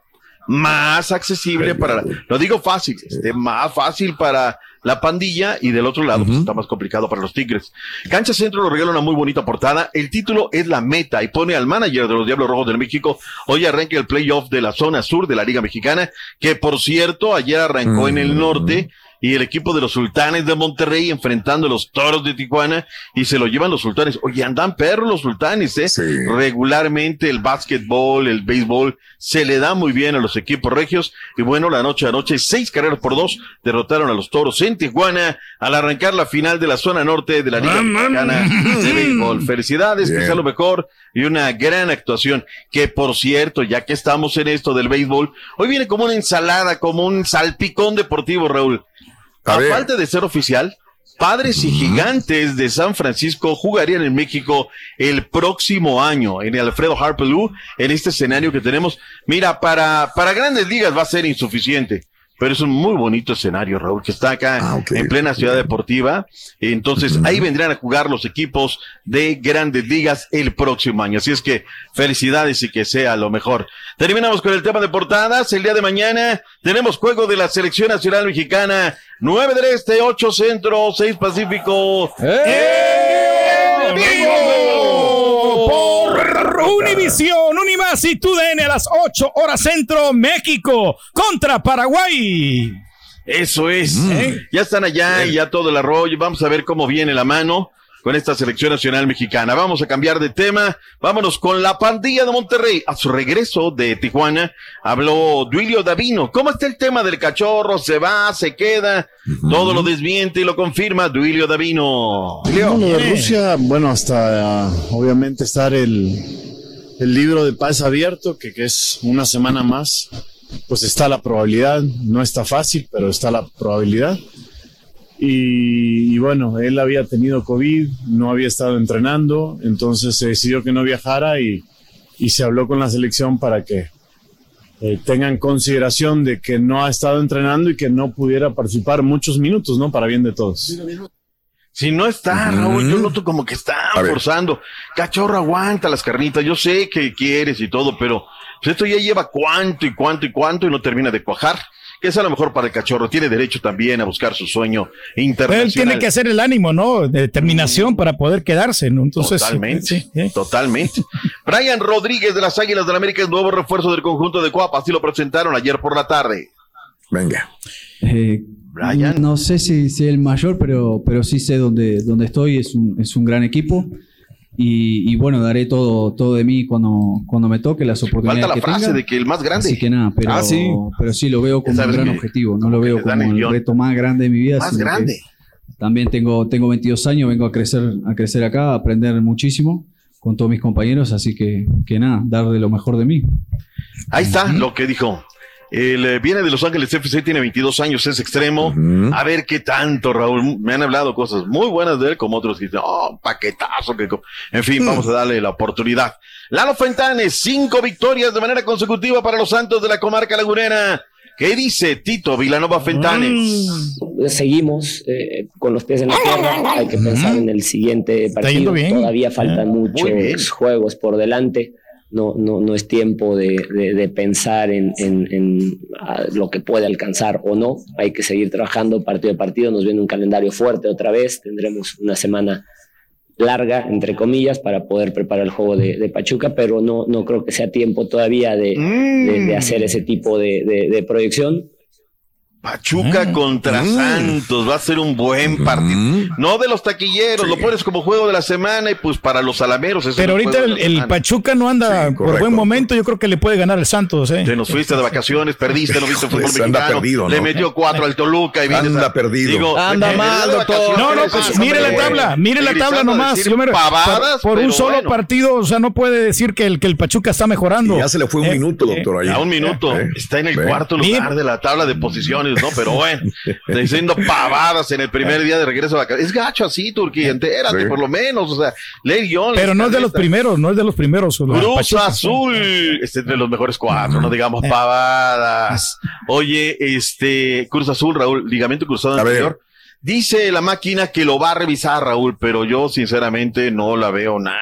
más accesible para, lo digo fácil, este, más fácil para la pandilla y del otro lado pues, está más complicado para los Tigres. Cancha Centro nos regala una muy bonita portada. El título es la meta y pone al manager de los Diablos Rojos del México. Hoy arranca el playoff de la zona sur de la Liga Mexicana, que por cierto ayer arrancó en el norte y el equipo de los Sultanes de Monterrey enfrentando a los Toros de Tijuana y se lo llevan los Sultanes. Oye, andan perros los Sultanes, ¿eh? Regularmente el básquetbol, el béisbol, se le da muy bien a los equipos regios y bueno, la noche a noche, seis carreras por dos, derrotaron a los Toros en Tijuana al arrancar la final de la zona norte de la Liga Mexicana de Béisbol. Felicidades, que sea lo mejor y una gran actuación. Que por cierto, ya que estamos en esto del béisbol, hoy viene como una ensalada, como un salpicón deportivo, Raúl. A, falta de ser oficial, Padres y Gigantes de San Francisco jugarían en México el próximo año en el Alfredo Harper en este escenario que tenemos. Mira, para, para grandes ligas va a ser insuficiente pero es un muy bonito escenario, Raúl, que está acá Ah, en plena ciudad deportiva. Entonces, ahí vendrán a jugar los equipos de grandes ligas el próximo año. Así es que felicidades y que sea lo mejor. Terminamos con el tema de portadas. El día de mañana tenemos juego de la Selección Nacional Mexicana. 9 del Este, 8 Centro, 6 Pacífico. Por Univisión, Y TUDN a las 8 horas centro, México contra Paraguay. Eso es. ¿eh? Ya están allá y ya todo el arroyo. Vamos a ver cómo viene la mano con esta selección nacional mexicana. Vamos a cambiar de tema. Vámonos con la pandilla de Monterrey. A su regreso de Tijuana habló Duilio Davino. ¿Cómo está el tema del cachorro? ¿Se va? ¿Se queda? Todo lo desmiente y lo confirma Duilio Davino. No, lo de Rusia, bueno, hasta uh, obviamente estar el, el libro de paz abierto, que, es una semana más, pues está la probabilidad, no está fácil, pero está la probabilidad. Y, bueno, él había tenido COVID, no había estado entrenando, entonces se decidió que no viajara y, y se habló con la selección para que eh, tengan consideración de que no ha estado entrenando y que no pudiera participar muchos minutos, ¿no? Para bien de todos. Si no está, Raúl, yo noto como que está forzando. Cachorro, aguanta las carnitas. Yo sé que quieres y todo, pero pues esto ya lleva cuánto y cuánto y cuánto y no termina de cuajar. Que es a lo mejor para el cachorro. Tiene derecho también a buscar su sueño Pero internacional. él tiene que hacer el ánimo, ¿no? De determinación para poder quedarse, ¿no? Entonces, Totalmente, sí, ¿eh? totalmente. Brian Rodríguez de las Águilas del América es nuevo refuerzo del conjunto de Coapa. Así lo presentaron ayer por la tarde. Venga. Eh, No sé si, si el mayor, pero, pero sí sé dónde, dónde estoy. Es un, es un gran equipo. Y, y bueno, daré todo, todo de mí cuando, cuando me toque las oportunidades. Falta la que frase tenga. de que el más grande. Así que nada, pero, Ah, sí. pero sí lo veo como un gran que- objetivo. No lo veo como el guion. reto más grande de mi vida. Más grande. También tengo, tengo 22 años, vengo a crecer, a crecer acá, a aprender muchísimo con todos mis compañeros. Así que, que nada, dar de lo mejor de mí. Ahí está lo que dijo. Él eh, viene de Los Ángeles FC, tiene 22 años, es extremo. A ver qué tanto, Raúl. Me han hablado cosas muy buenas de él, como otros que dicen, oh, paquetazo. Que co-". En fin, vamos a darle la oportunidad. Lalo Fentanes, cinco victorias de manera consecutiva para los Santos de la comarca lagunera. ¿Qué dice Tito Vilanova Fentanes? seguimos eh, con los pies en la tierra. Hay que pensar en el siguiente partido. Todavía faltan bien. muchos juegos por delante. No, no, no es tiempo de, de- de pensar en, en- en, lo que puede alcanzar o no. Hay que seguir trabajando partido a partido. Nos viene un calendario fuerte otra vez. Tendremos una semana larga, entre comillas, para poder preparar el juego de, de Pachuca, pero no, no creo que sea tiempo todavía de, de- de hacer ese tipo de proyección. Pachuca contra Santos va a ser un buen partido. No de los taquilleros, lo pones como juego de la semana y pues para los alameros es Pero ahorita el. Pachuca no anda por correcto. buen momento. Yo creo que le puede ganar el Santos, ¿eh? Te nos fuiste de vacaciones, perdiste, no viste fútbol Pues anda mexicano. Le metió cuatro al Toluca y Anda a- perdido. Digo, Anda mal, doctor. No, no, pues es mire la tabla, mire la tabla nomás. decir Yo me- pavadas, por, por un solo bueno. partido, o sea, no puede decir que el, que el Pachuca está mejorando. Y ya se le fue un Eh, minuto, doctor, ahí. A un minuto. Eh, Está en el cuarto lugar de la tabla de posiciones, ¿no? Pero bueno, diciendo pavadas en el primer día de regreso a vacaciones. Es gacho así, Turquía, entérate, Sí. por lo menos. O sea, lee guion. Pero no es de los primeros, no es de los primeros. los Cruz Pachuca. Azul está entre los mejores cuatro, no digamos pavadas. Oye, este Cruz Azul, Raúl, ligamento cruzado anterior. Dice la máquina que lo va a revisar, Raúl, pero yo sinceramente no la veo nada,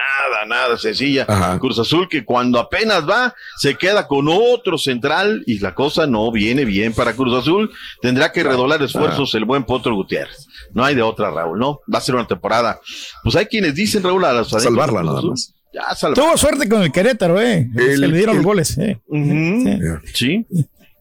nada sencilla. Cruz Azul que cuando apenas va, se queda con otro central y la cosa no viene bien para Cruz Azul. Tendrá que redoblar esfuerzos el buen Potro Gutiérrez. No hay de otra, Raúl, ¿no? Va a ser una temporada. Pues hay quienes dicen, Raúl, a los Salvarla nada más. Ya, salvarla. Tuvo suerte con el Querétaro, ¿eh? Se le dieron el- los goles, ¿eh? Sí.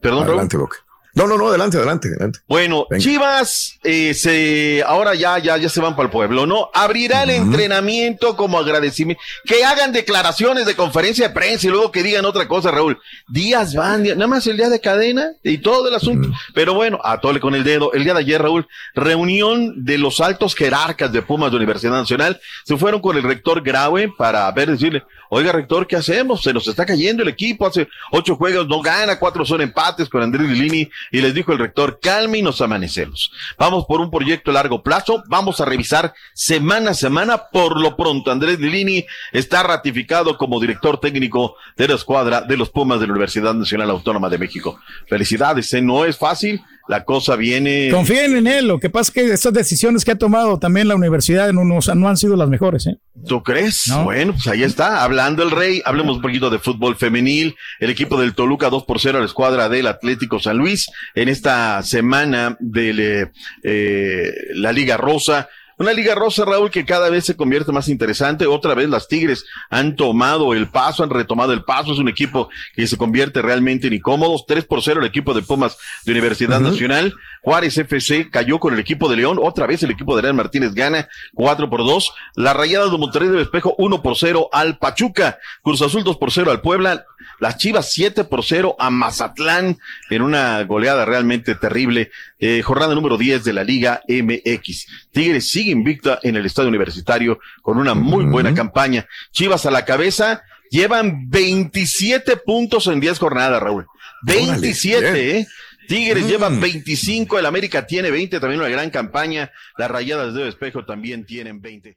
Perdón, Raúl. Adelante, Doc. No, no, no, adelante, adelante, adelante. Bueno, Chivas, eh, se, ahora ya, ya, ya se van para el pueblo, ¿no? Abrirá el entrenamiento como agradecimiento. Que hagan declaraciones de conferencia de prensa y luego que digan otra cosa, Raúl. Días van, días- nada más el día de cadena y todo el asunto. Pero bueno, a tole con el dedo. El día de ayer, Raúl, reunión de los altos jerarcas de Pumas de Universidad Nacional. Se fueron con el rector Graue para ver, decirle, oiga, rector, ¿qué hacemos? Se nos está cayendo el equipo. Hace ocho juegos no gana, cuatro son empates con Andrés Lilini. Y les dijo el rector, calme y nos amanecemos. Vamos por un proyecto a largo plazo. Vamos a revisar semana a semana. Por lo pronto, Andrés Lilini está ratificado como director técnico de la escuadra de los Pumas de la Universidad Nacional Autónoma de México. Felicidades, ¿eh? no es fácil. La cosa viene. Confíen en él. Lo que pasa es que estas decisiones que ha tomado también la universidad no, no- no han sido las mejores. ¿eh? ¿Tú crees? Bueno, pues ahí está, hablando el rey, hablemos un poquito de fútbol femenil, el equipo del Toluca 2 por 0 a la escuadra del Atlético San Luis en esta semana de la Liga Rosa. Una Liga Rosa, Raúl, que cada vez se convierte más interesante. Otra vez las Tigres han tomado el paso, han retomado el paso. Es un equipo que se convierte realmente en incómodos. 3 por 0 el equipo de Pumas de Universidad Nacional. Juárez FC cayó con el equipo de León. Otra vez el equipo de Real Martínez gana 4 por 2. Las Rayadas de Monterrey de Espejo 1 por 0 al Pachuca. Cruz Azul 2 por 0 al Puebla. Las Chivas 7 por 0 a Mazatlán en una goleada realmente terrible. Eh, jornada número 10 de la Liga MX. Tigres sigue invicta en el estadio universitario con una muy buena campaña. Chivas a la cabeza. Llevan 27 puntos en 10 jornadas, Raúl. 27, bien. ¿eh? Tigres llevan 25, el América tiene 20, también una gran campaña. Las Rayadas de Espejo también tienen 20.